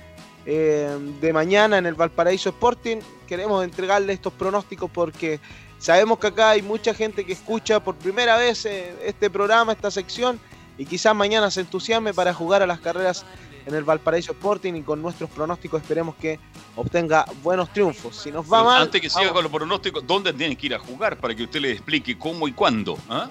eh, de mañana en el Valparaíso Sporting. Queremos entregarle estos pronósticos porque sabemos que acá hay mucha gente que escucha por primera vez eh, este programa, esta sección, y quizás mañana se entusiasme para jugar a las carreras en el Valparaíso Sporting y con nuestros pronósticos esperemos que obtenga buenos triunfos. Si nos va Pero mal, Antes que siga con los pronósticos, ¿dónde tienen que ir a jugar para que usted le explique cómo y cuándo? ¿ah?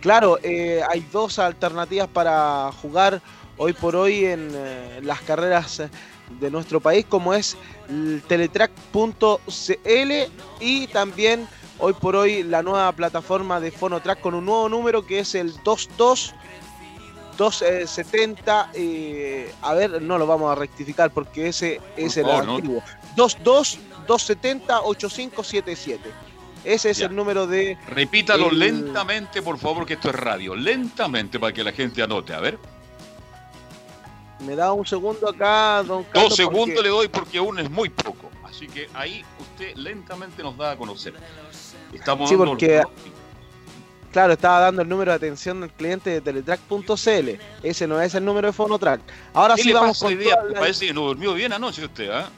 Claro, eh, hay dos alternativas para jugar hoy por hoy en eh, las carreras eh, de nuestro país, como es el teletrack.cl y también hoy por hoy la nueva plataforma de Fonotrack con un nuevo número que es el 22 270 eh, a ver, no lo vamos a rectificar porque ese es el ¿no? antiguo. 22 270 8577. Ese es Ya. el número de Repítalo el- lentamente, por favor, que esto es radio. Lentamente para que la gente anote. A ver. Me da un segundo acá, don Carlos. Dos segundos porque- le doy porque aún es muy poco. Así que ahí usted lentamente nos da a conocer. Estamos Sí, porque- Claro, estaba dando el número de atención del cliente de teletrack.cl. Ese no es el número de Fonotrack. Ahora ¿Qué sí vamos con día? las- Parece que no durmió bien anoche usted, ¿ah?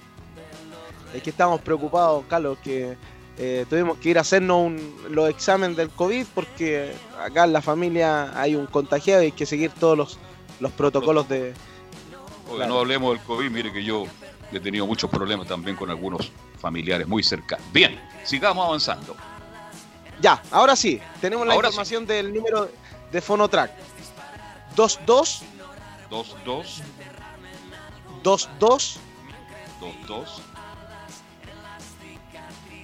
Es que estamos preocupados, Carlos, que eh, tuvimos que ir a hacernos un- los exámenes del COVID porque acá en la familia hay un contagiado y hay que seguir todos los, los protocolos de... Claro. no hablemos del COVID, mire que yo he tenido muchos problemas también con algunos familiares muy cercanos. Bien, sigamos avanzando. Ya, ahora sí, tenemos la Ahora información del número de Fonotrack. 22 22 22 22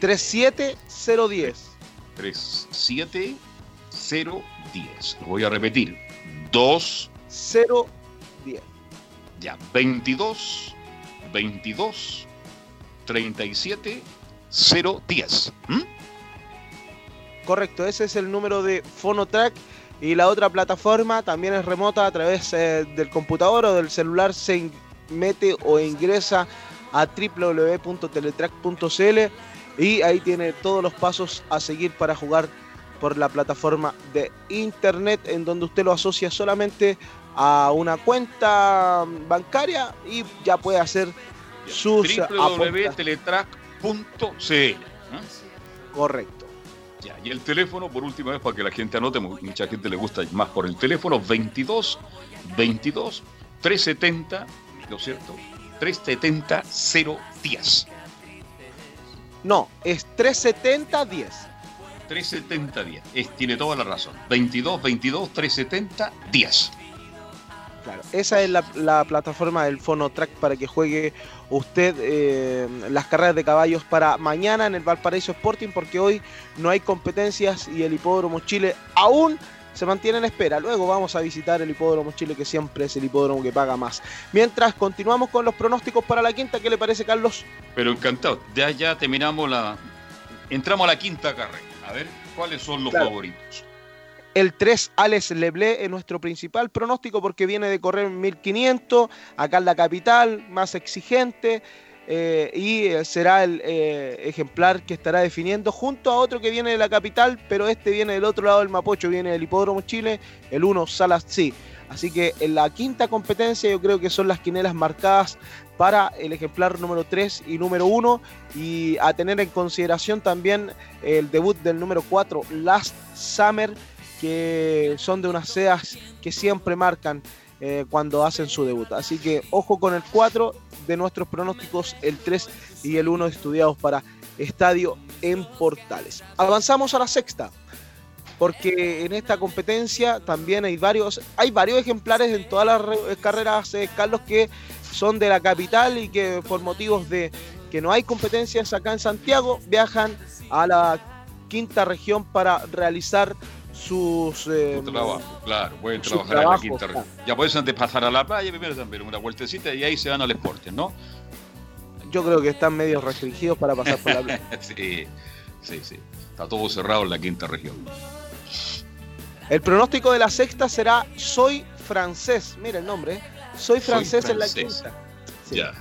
37010. 37010. Lo voy a repetir. 2 010. Ya, 22 22 37 010. ¿Mm? Correcto, ese es el número de Fonotrack. Y la otra plataforma también es remota a través eh, del computador o del celular. Se mete o ingresa a www.teletrack.cl y ahí tiene todos los pasos a seguir para jugar por la plataforma de internet en donde usted lo asocia solamente a una cuenta bancaria y ya puede hacer sus www.teletrack.cl. ¿eh? Correcto. Ya, y el teléfono, por última vez, para que la gente anote, mu- mucha gente le gusta más por el teléfono, 22 22 370, ¿no es cierto? 370 010. No, es 370 10. 370 10. Es, tiene toda la razón. 22 22 370 10. Claro, esa es la, la plataforma del Fonotrack para que juegue usted eh, las carreras de caballos para mañana en el Valparaíso Sporting, porque hoy no hay competencias y el Hipódromo Chile aún se mantiene en espera. Luego vamos a visitar el Hipódromo Chile, que siempre es el hipódromo que paga más. Mientras continuamos con los pronósticos para la quinta, ¿qué le parece, Carlos? Pero encantado. Ya, ya terminamos la. Entramos a la quinta carrera. A ver, ¿cuáles son los Claro. favoritos? El 3, Alex Leblé, es nuestro principal pronóstico porque viene de correr en 1500, acá en la capital, más exigente, eh, y eh, será el eh, ejemplar que estará definiendo junto a otro que viene de la capital, pero este viene del otro lado del Mapocho, viene del Hipódromo Chile, el 1, Salas sí. Así que en la quinta competencia yo creo que son las quinelas marcadas para el ejemplar número 3 y número 1 y a tener en consideración también el debut del número 4, Last Summer, que son de unas sedas que siempre marcan eh, cuando hacen su debut. Así que ojo con el 4 de nuestros pronósticos, el 3 y el 1 estudiados para Estadio en Portales. Avanzamos a la sexta porque en esta competencia también hay varios, hay varios ejemplares en todas las re- carreras, eh, Carlos, que son de la capital y que por motivos de que no hay competencias acá en Santiago, viajan a la quinta región para realizar sus... eh, Trabajo, claro, pueden trabajar en la quinta claro. región. Ya pueden antes pasar a la playa, primero también una vueltecita y ahí se van al Sporting, ¿no? Yo creo que están medio restringidos para pasar por la playa. sí, sí, sí. Está todo cerrado en la quinta región. El pronóstico de la sexta será Soy francés. Mira el nombre. ¿eh? Soy francés, en la quinta. Ya.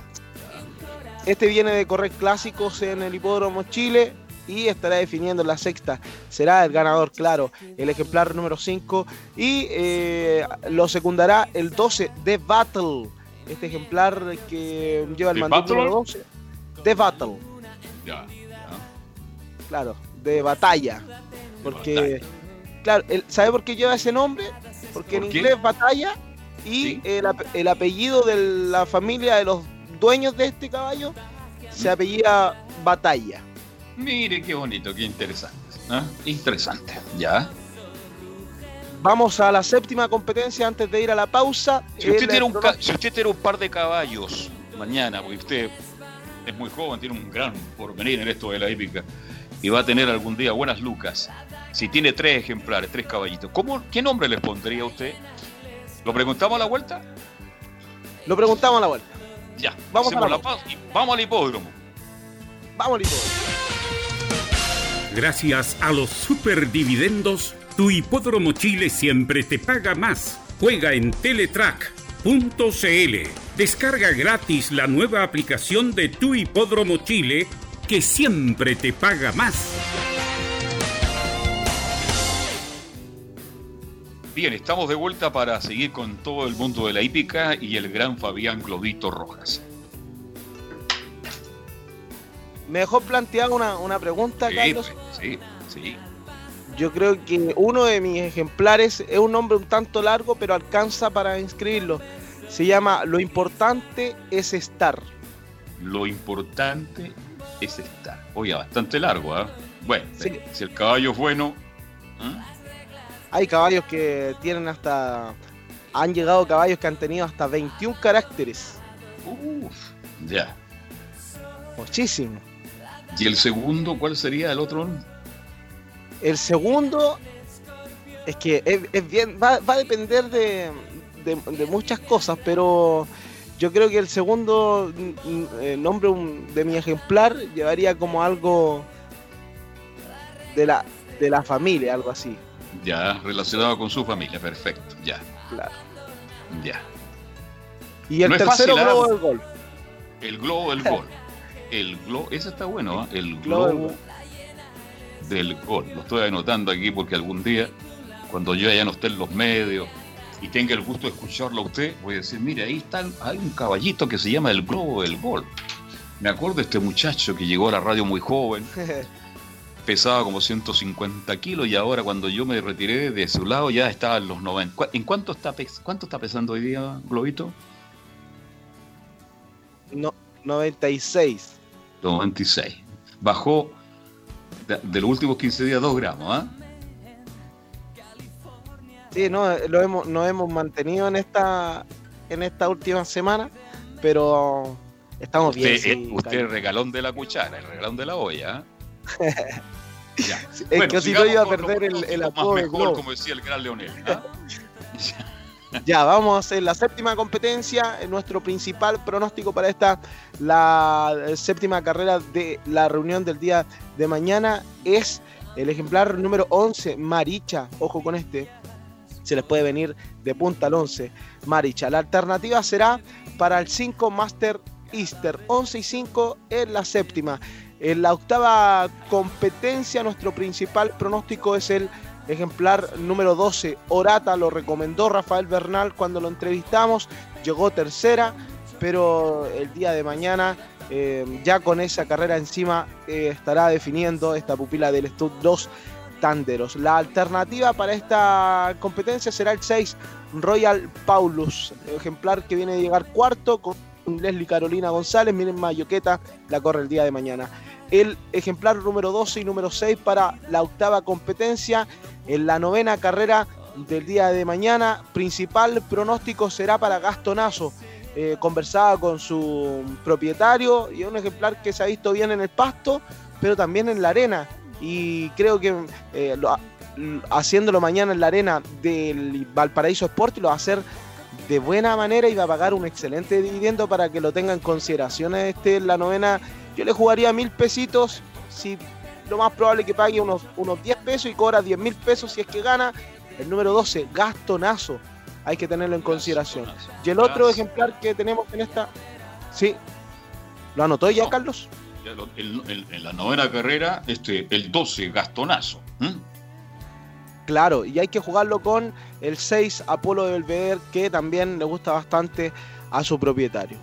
Este viene de correr clásicos en el Hipódromo Chile y estará definiendo la sexta. Será el ganador, claro, el ejemplar número 5 y eh, lo secundará el 12 de Battle. Este ejemplar que lleva el ¿The mandil Battle? número 12. The Battle, Ya. claro, de batalla. Porque, claro, el- ¿sabe por qué lleva ese nombre? Porque en ¿Por qué? inglés batalla y el apellido de la familia de los dueños de este caballo se apellida Batalla. Mire qué bonito, qué interesante. Interesante. Ya. Vamos a la séptima competencia antes de ir a la pausa. Si usted, tiene un ca- pronóstico- si usted tiene un par de caballos mañana, porque usted es muy joven, tiene un gran porvenir en esto de la hípica, y va a tener algún día buenas lucas, si tiene tres ejemplares, tres caballitos, ¿cómo, ¿qué nombre les pondría a usted? ¿Lo preguntamos a la vuelta? Lo preguntamos a la vuelta. Ya, Vamos a la pausa y vamos al hipódromo. Vamos, Lito. Gracias a los superdividendos, tu hipódromo Chile siempre te paga más. Juega en teletrack.cl. Descarga gratis la nueva aplicación de tu hipódromo Chile que siempre te paga más. Bien, estamos de vuelta para seguir con todo el mundo de la hípica y el gran Fabián Globito Rojas. Me dejó plantear una, una pregunta, Sí, Carlos. sí, sí. Yo creo que uno de mis ejemplares es un nombre un tanto largo, pero alcanza para inscribirlo. Se llama Lo importante es estar. Lo importante es estar. Oye, bastante largo, ¿ah? Bueno, Sí. si el caballo es bueno, Hay caballos que tienen hasta. Han llegado caballos que han tenido hasta 21 caracteres. ya. Muchísimo. ¿Y el segundo cuál sería el otro? El segundo es que es, es bien, va, va a depender de, de- de muchas cosas, pero yo creo que el segundo mm, mm, eh, nombre de mi ejemplar llevaría como algo de la, de la familia, algo así. Ya, relacionado con su familia, perfecto, ya. Claro. Ya. Y el No tercero fácil, ¿ah? globo del gol. El globo del gol. El globo, ese está bueno, ¿ah? El Globo del gol. Lo estoy anotando aquí porque algún día, cuando yo ya no esté en los medios y tenga el gusto de escucharlo a usted, voy a decir, mire, ahí está, hay un caballito que se llama el globo del gol. Me acuerdo de este muchacho que llegó a la radio muy joven, pesaba como 150 kilos y ahora cuando yo me retiré de su lado ya estaba en los 90. ¿Cu- ¿En cuánto está, cuánto está pesando hoy día, Globito? No, 96. 96. Bajó de, de los últimos 15 días 2 gramos, ¿ah? Sí, no, eh, lo hemos, nos hemos mantenido en esta en esta última semana, pero estamos bien. Usted, sí, eh, usted el regalón de la cuchara, el regalón de la olla, ¿ah? Ya. Es Bueno, que si no iba a perder el, el pronósticos apodo mejor, como decía el gran Leonel. ¿ah? Ya, vamos a hacer la séptima competencia. Nuestro principal pronóstico para esta, la séptima carrera de la reunión del día de mañana es el ejemplar número 11, Maricha. Ojo con este. Se les puede venir de punta al 11, Maricha. La alternativa será para el 5 Master Easter. 11 y 5 en la séptima. En la octava competencia, nuestro principal pronóstico es el ejemplar número 12, Orata, lo recomendó Rafael Bernal cuando lo entrevistamos, llegó tercera, pero el día de mañana, eh, ya con esa carrera encima, eh, estará definiendo esta pupila del Stud 2 Tanderos. La alternativa para esta competencia será el 6, Royal Paulus, ejemplar que viene a llegar cuarto con Leslie Carolina González, miren Mayoqueta, la corre el día de mañana. El ejemplar número 12 y número 6 para la octava competencia en la novena carrera del día de mañana. Principal pronóstico será para Gastonazo. Eh, conversaba con su propietario y es un ejemplar que se ha visto bien en el pasto, pero también en la arena. Y creo que eh, lo- haciéndolo mañana en la arena del Valparaíso Sport lo va a hacer de buena manera y va a pagar un excelente dividendo para que lo tenga en consideración este en la novena. Yo le jugaría mil pesitos, si lo más probable que pague unos, unos 10 pesos y cobra 10 mil pesos si es que gana. El número 12, Gastonazo, hay que tenerlo en consideración. Y el otro ejemplar que tenemos en esta, sí, ¿lo anotó ya, Carlos? En la novena carrera, este, el 12, Gastonazo. Claro, y hay que jugarlo con el 6 Apolo de Belvedere, que también le gusta bastante a su propietario.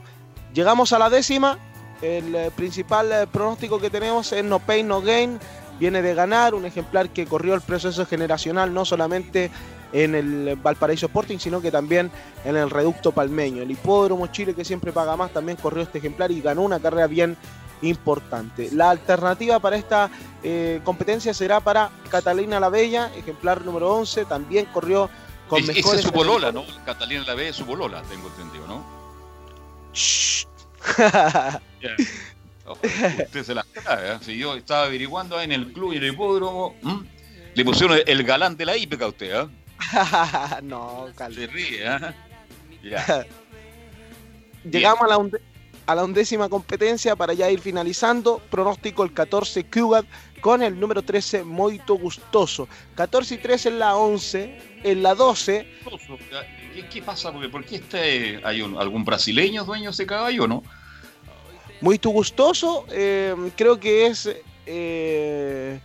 Llegamos a la décima. El eh, principal eh, pronóstico que tenemos es No Pain No Gain. Viene de ganar, un ejemplar que corrió el proceso generacional no solamente en el Valparaíso Sporting, sino que también en el Reducto Palmeño. El Hipódromo Chile, que siempre paga más, también corrió este ejemplar y ganó una carrera bien importante. La alternativa para esta eh, competencia será para Catalina la Bella, ejemplar número 11, también corrió con Es- esa mejores... es su bolola, ¿no? Catalina la B es su bolola, tengo entendido, ¿no? Usted se la trae, ¿eh? Si yo estaba averiguando ahí en el club y en el hipódromo, ¿m? le pusieron el, galán de la hípica a usted, ¿eh? no, Carlos. Se ríe, ¿eh? Ya. Llegamos a la, a la undécima competencia para ya ir finalizando. Pronóstico el 14 Cugat con el número 13 Moito Gustoso. 14 y 13 en la 11. En la 12 ¿Qué, qué pasa? Porque, ¿Por qué este, hay un- algún brasileño dueño de ese caballo, no? Muy tu gustoso, eh, creo que es. eh,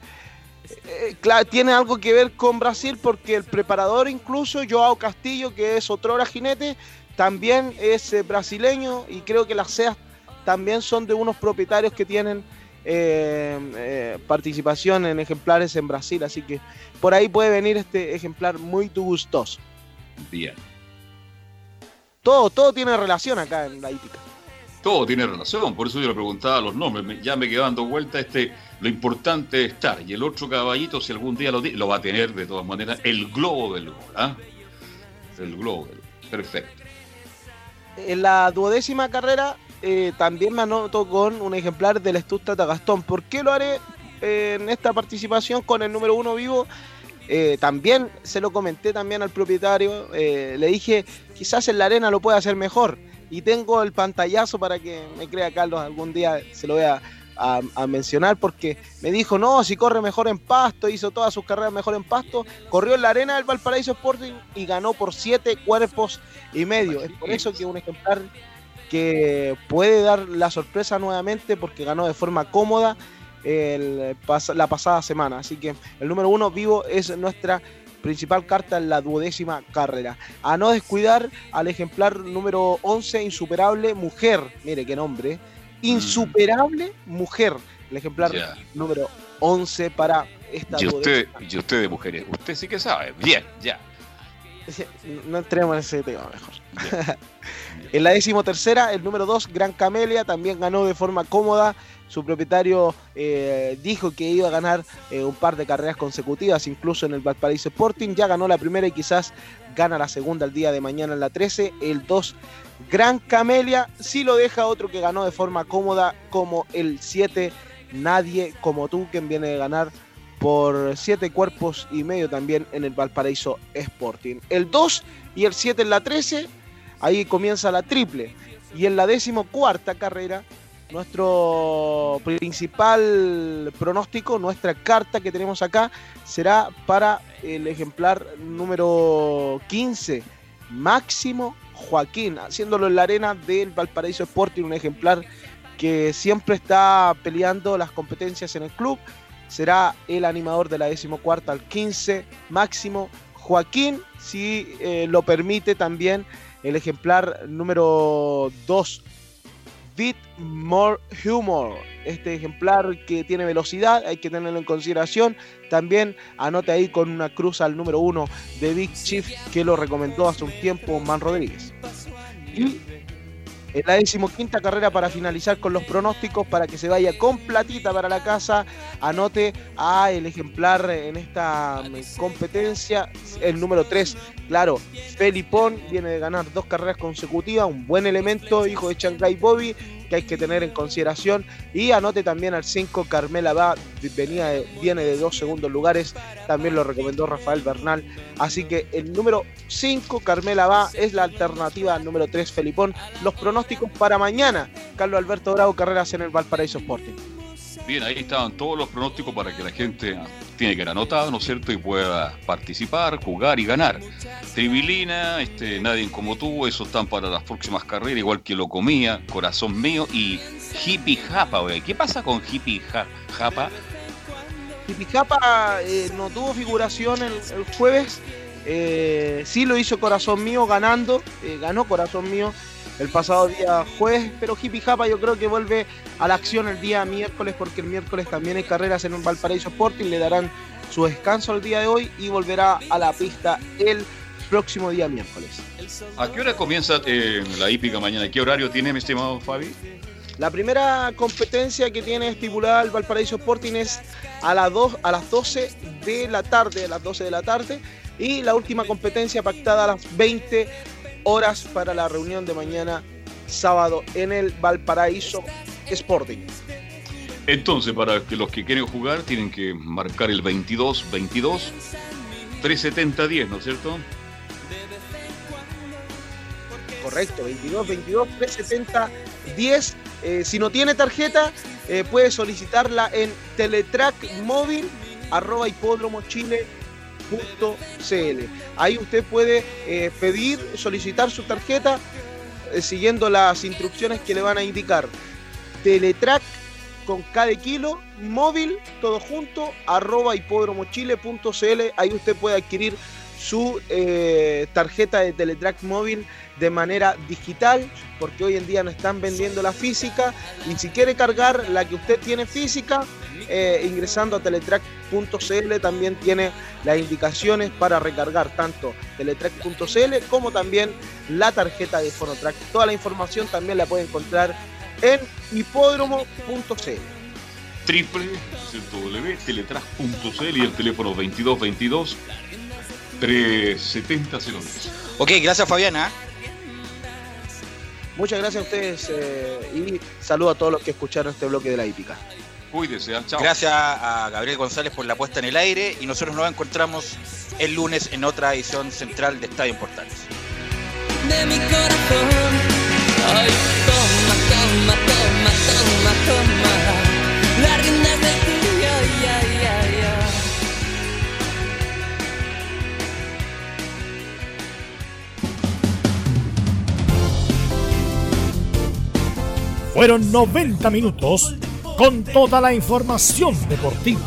eh, tiene algo que ver con Brasil porque el preparador, incluso Joao Castillo, que es otrora jinete, también es brasileño y creo que las SEAS también son de unos propietarios que tienen eh, eh, participación en ejemplares en Brasil. Así que por ahí puede venir este ejemplar muy tu gustoso. Bien. Todo, todo tiene relación acá en la hípica. Todo tiene relación, por eso yo le preguntaba los nombres. Ya me quedó dando vuelta este, lo importante es estar. Y el otro caballito, si algún día lo, di- lo va a tener de todas maneras, el globo del gol. ¿ah? El globo del gol. Perfecto. En la duodécima carrera eh, también me anoto con un ejemplar del Stuttgart Gastón. ¿Por qué lo haré eh, en esta participación con el número uno vivo? Eh, también se lo comenté también al propietario. le dije, quizás en la arena lo pueda hacer mejor. Y tengo el pantallazo para que me crea Carlos algún día se lo voy a, mencionar porque me dijo, no, si corre mejor en pasto, hizo todas sus carreras mejor en pasto, corrió en la arena del Valparaíso Sporting y ganó por siete cuerpos y medio. Es por eso que un ejemplar que puede dar la sorpresa nuevamente porque ganó de forma cómoda el la pasada semana. Así que el número uno vivo es nuestra principal carta en la duodécima carrera. A no descuidar al ejemplar número 11, Insuperable Mujer. Mire qué nombre. Insuperable Mujer. El ejemplar número 11 para esta Y usted, duodécima. y usted de mujeres, usted sí que sabe. Bien, ya. No entremos en ese tema mejor. en la decimotercera, el número 2, Gran Camelia, también ganó de forma cómoda. Su propietario eh, dijo que iba a ganar eh, un par de carreras consecutivas, incluso en el Valparaíso Sporting. Ya ganó la primera y quizás gana la segunda el día de mañana en la 13. El 2, Gran Camelia, sí lo deja otro que ganó de forma cómoda, como el 7, Nadie como tú, quien viene de ganar por 7 cuerpos y medio también en el Valparaíso Sporting. El 2 y el 7 en la 13, ahí comienza la triple. Y en la decimocuarta carrera, nuestro principal pronóstico, nuestra carta que tenemos acá, será para el ejemplar número 15, Máximo Joaquín, haciéndolo en la arena del Valparaíso Sporting, un ejemplar que siempre está peleando las competencias en el club será el animador de la decimocuarta al 15 máximo. Joaquín, si eh, lo permite también el ejemplar número 2, Bit More Humor. Este ejemplar que tiene velocidad, hay que tenerlo en consideración. También anote ahí con una cruz al número 1 de Big Chief que lo recomendó hace un tiempo Man Rodríguez. En la decimoquinta carrera para finalizar con los pronósticos para que se vaya con platita para la casa. Anote a el ejemplar en esta mm, competencia, el número 3. Claro, Felipón viene de ganar dos carreras consecutivas, un buen elemento, hijo de Shanghai Bobby, que hay que tener en consideración. Y anote también al 5, Carmela Va, venía de- viene de dos segundos lugares, también lo recomendó Rafael Bernal. Así que el número 5, Carmela Va, es la alternativa al número 3, Felipón. Los pronósticos para mañana, Carlos Alberto Bravo, carreras en el Valparaíso Sporting. Bien, ahí estaban todos los pronósticos para que la gente tiene que ir anotado, ¿no es cierto? Y pueda participar, jugar y ganar. Tribilina, este, Nadie como tú, esos están para las próximas carreras, igual que lo comía, Corazón mío y Hippie Japa, güey. ¿Qué pasa con Hippie Ja- Japa? Tipicapa eh, no tuvo figuración el, el jueves. eh, sí lo hizo Corazón Mío ganando. eh, ganó Corazón Mío el pasado día jueves. Pero Hippie Japa yo creo que vuelve a la acción el día miércoles. Porque el miércoles también hay carreras en un Valparaíso Sporting. Le darán su descanso el día de hoy. Y volverá a la pista el próximo día miércoles. ¿A qué hora comienza eh, la hípica mañana? ¿Qué horario tiene, mi estimado Fabi? La primera competencia que tiene estipulada el Valparaíso Sporting es a, las dos- a las 12 de la tarde, a las 12 de la tarde. Y la última competencia pactada a las 20 horas para la reunión de mañana sábado en el Valparaíso Sporting. Entonces, para que los que quieren jugar tienen que marcar el 22 22 370 10, ¿no es cierto? Correcto, 22, 22, 370, 10. Eh, si no tiene tarjeta, eh, puede solicitarla en Teletrack Móvil, arroba hipódromochile.cl. Ahí usted puede eh, pedir, solicitar su tarjeta eh, siguiendo las instrucciones que le van a indicar. Teletrack con cada kilo, móvil, todo junto, arroba hipódromochile.cl. Ahí usted puede adquirir su eh, tarjeta de Teletrack móvil de manera digital, porque hoy en día no están vendiendo la física. Y si quiere cargar la que usted tiene física, eh, ingresando a teletrack.cl también tiene las indicaciones para recargar tanto teletrack.cl como también la tarjeta de Fonotrack. Toda la información también la puede encontrar en hipódromo.cl. triple teletrack.cl y el teléfono 2222 370 03. Ok, gracias Fabiana. Muchas gracias a ustedes eh, y saludo a todos los que escucharon este bloque de la hípica. Cuídese, chao. Gracias a Gabriel González por la puesta en el aire y nosotros nos encontramos el lunes en otra edición central de Estadio Portales. de mi corazón. Ay, toma, toma, toma, toma, toma. Las riendas de ti, ay, ay, ay, ay. Fueron 90 minutos con toda la información deportiva.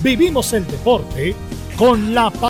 Vivimos el deporte con la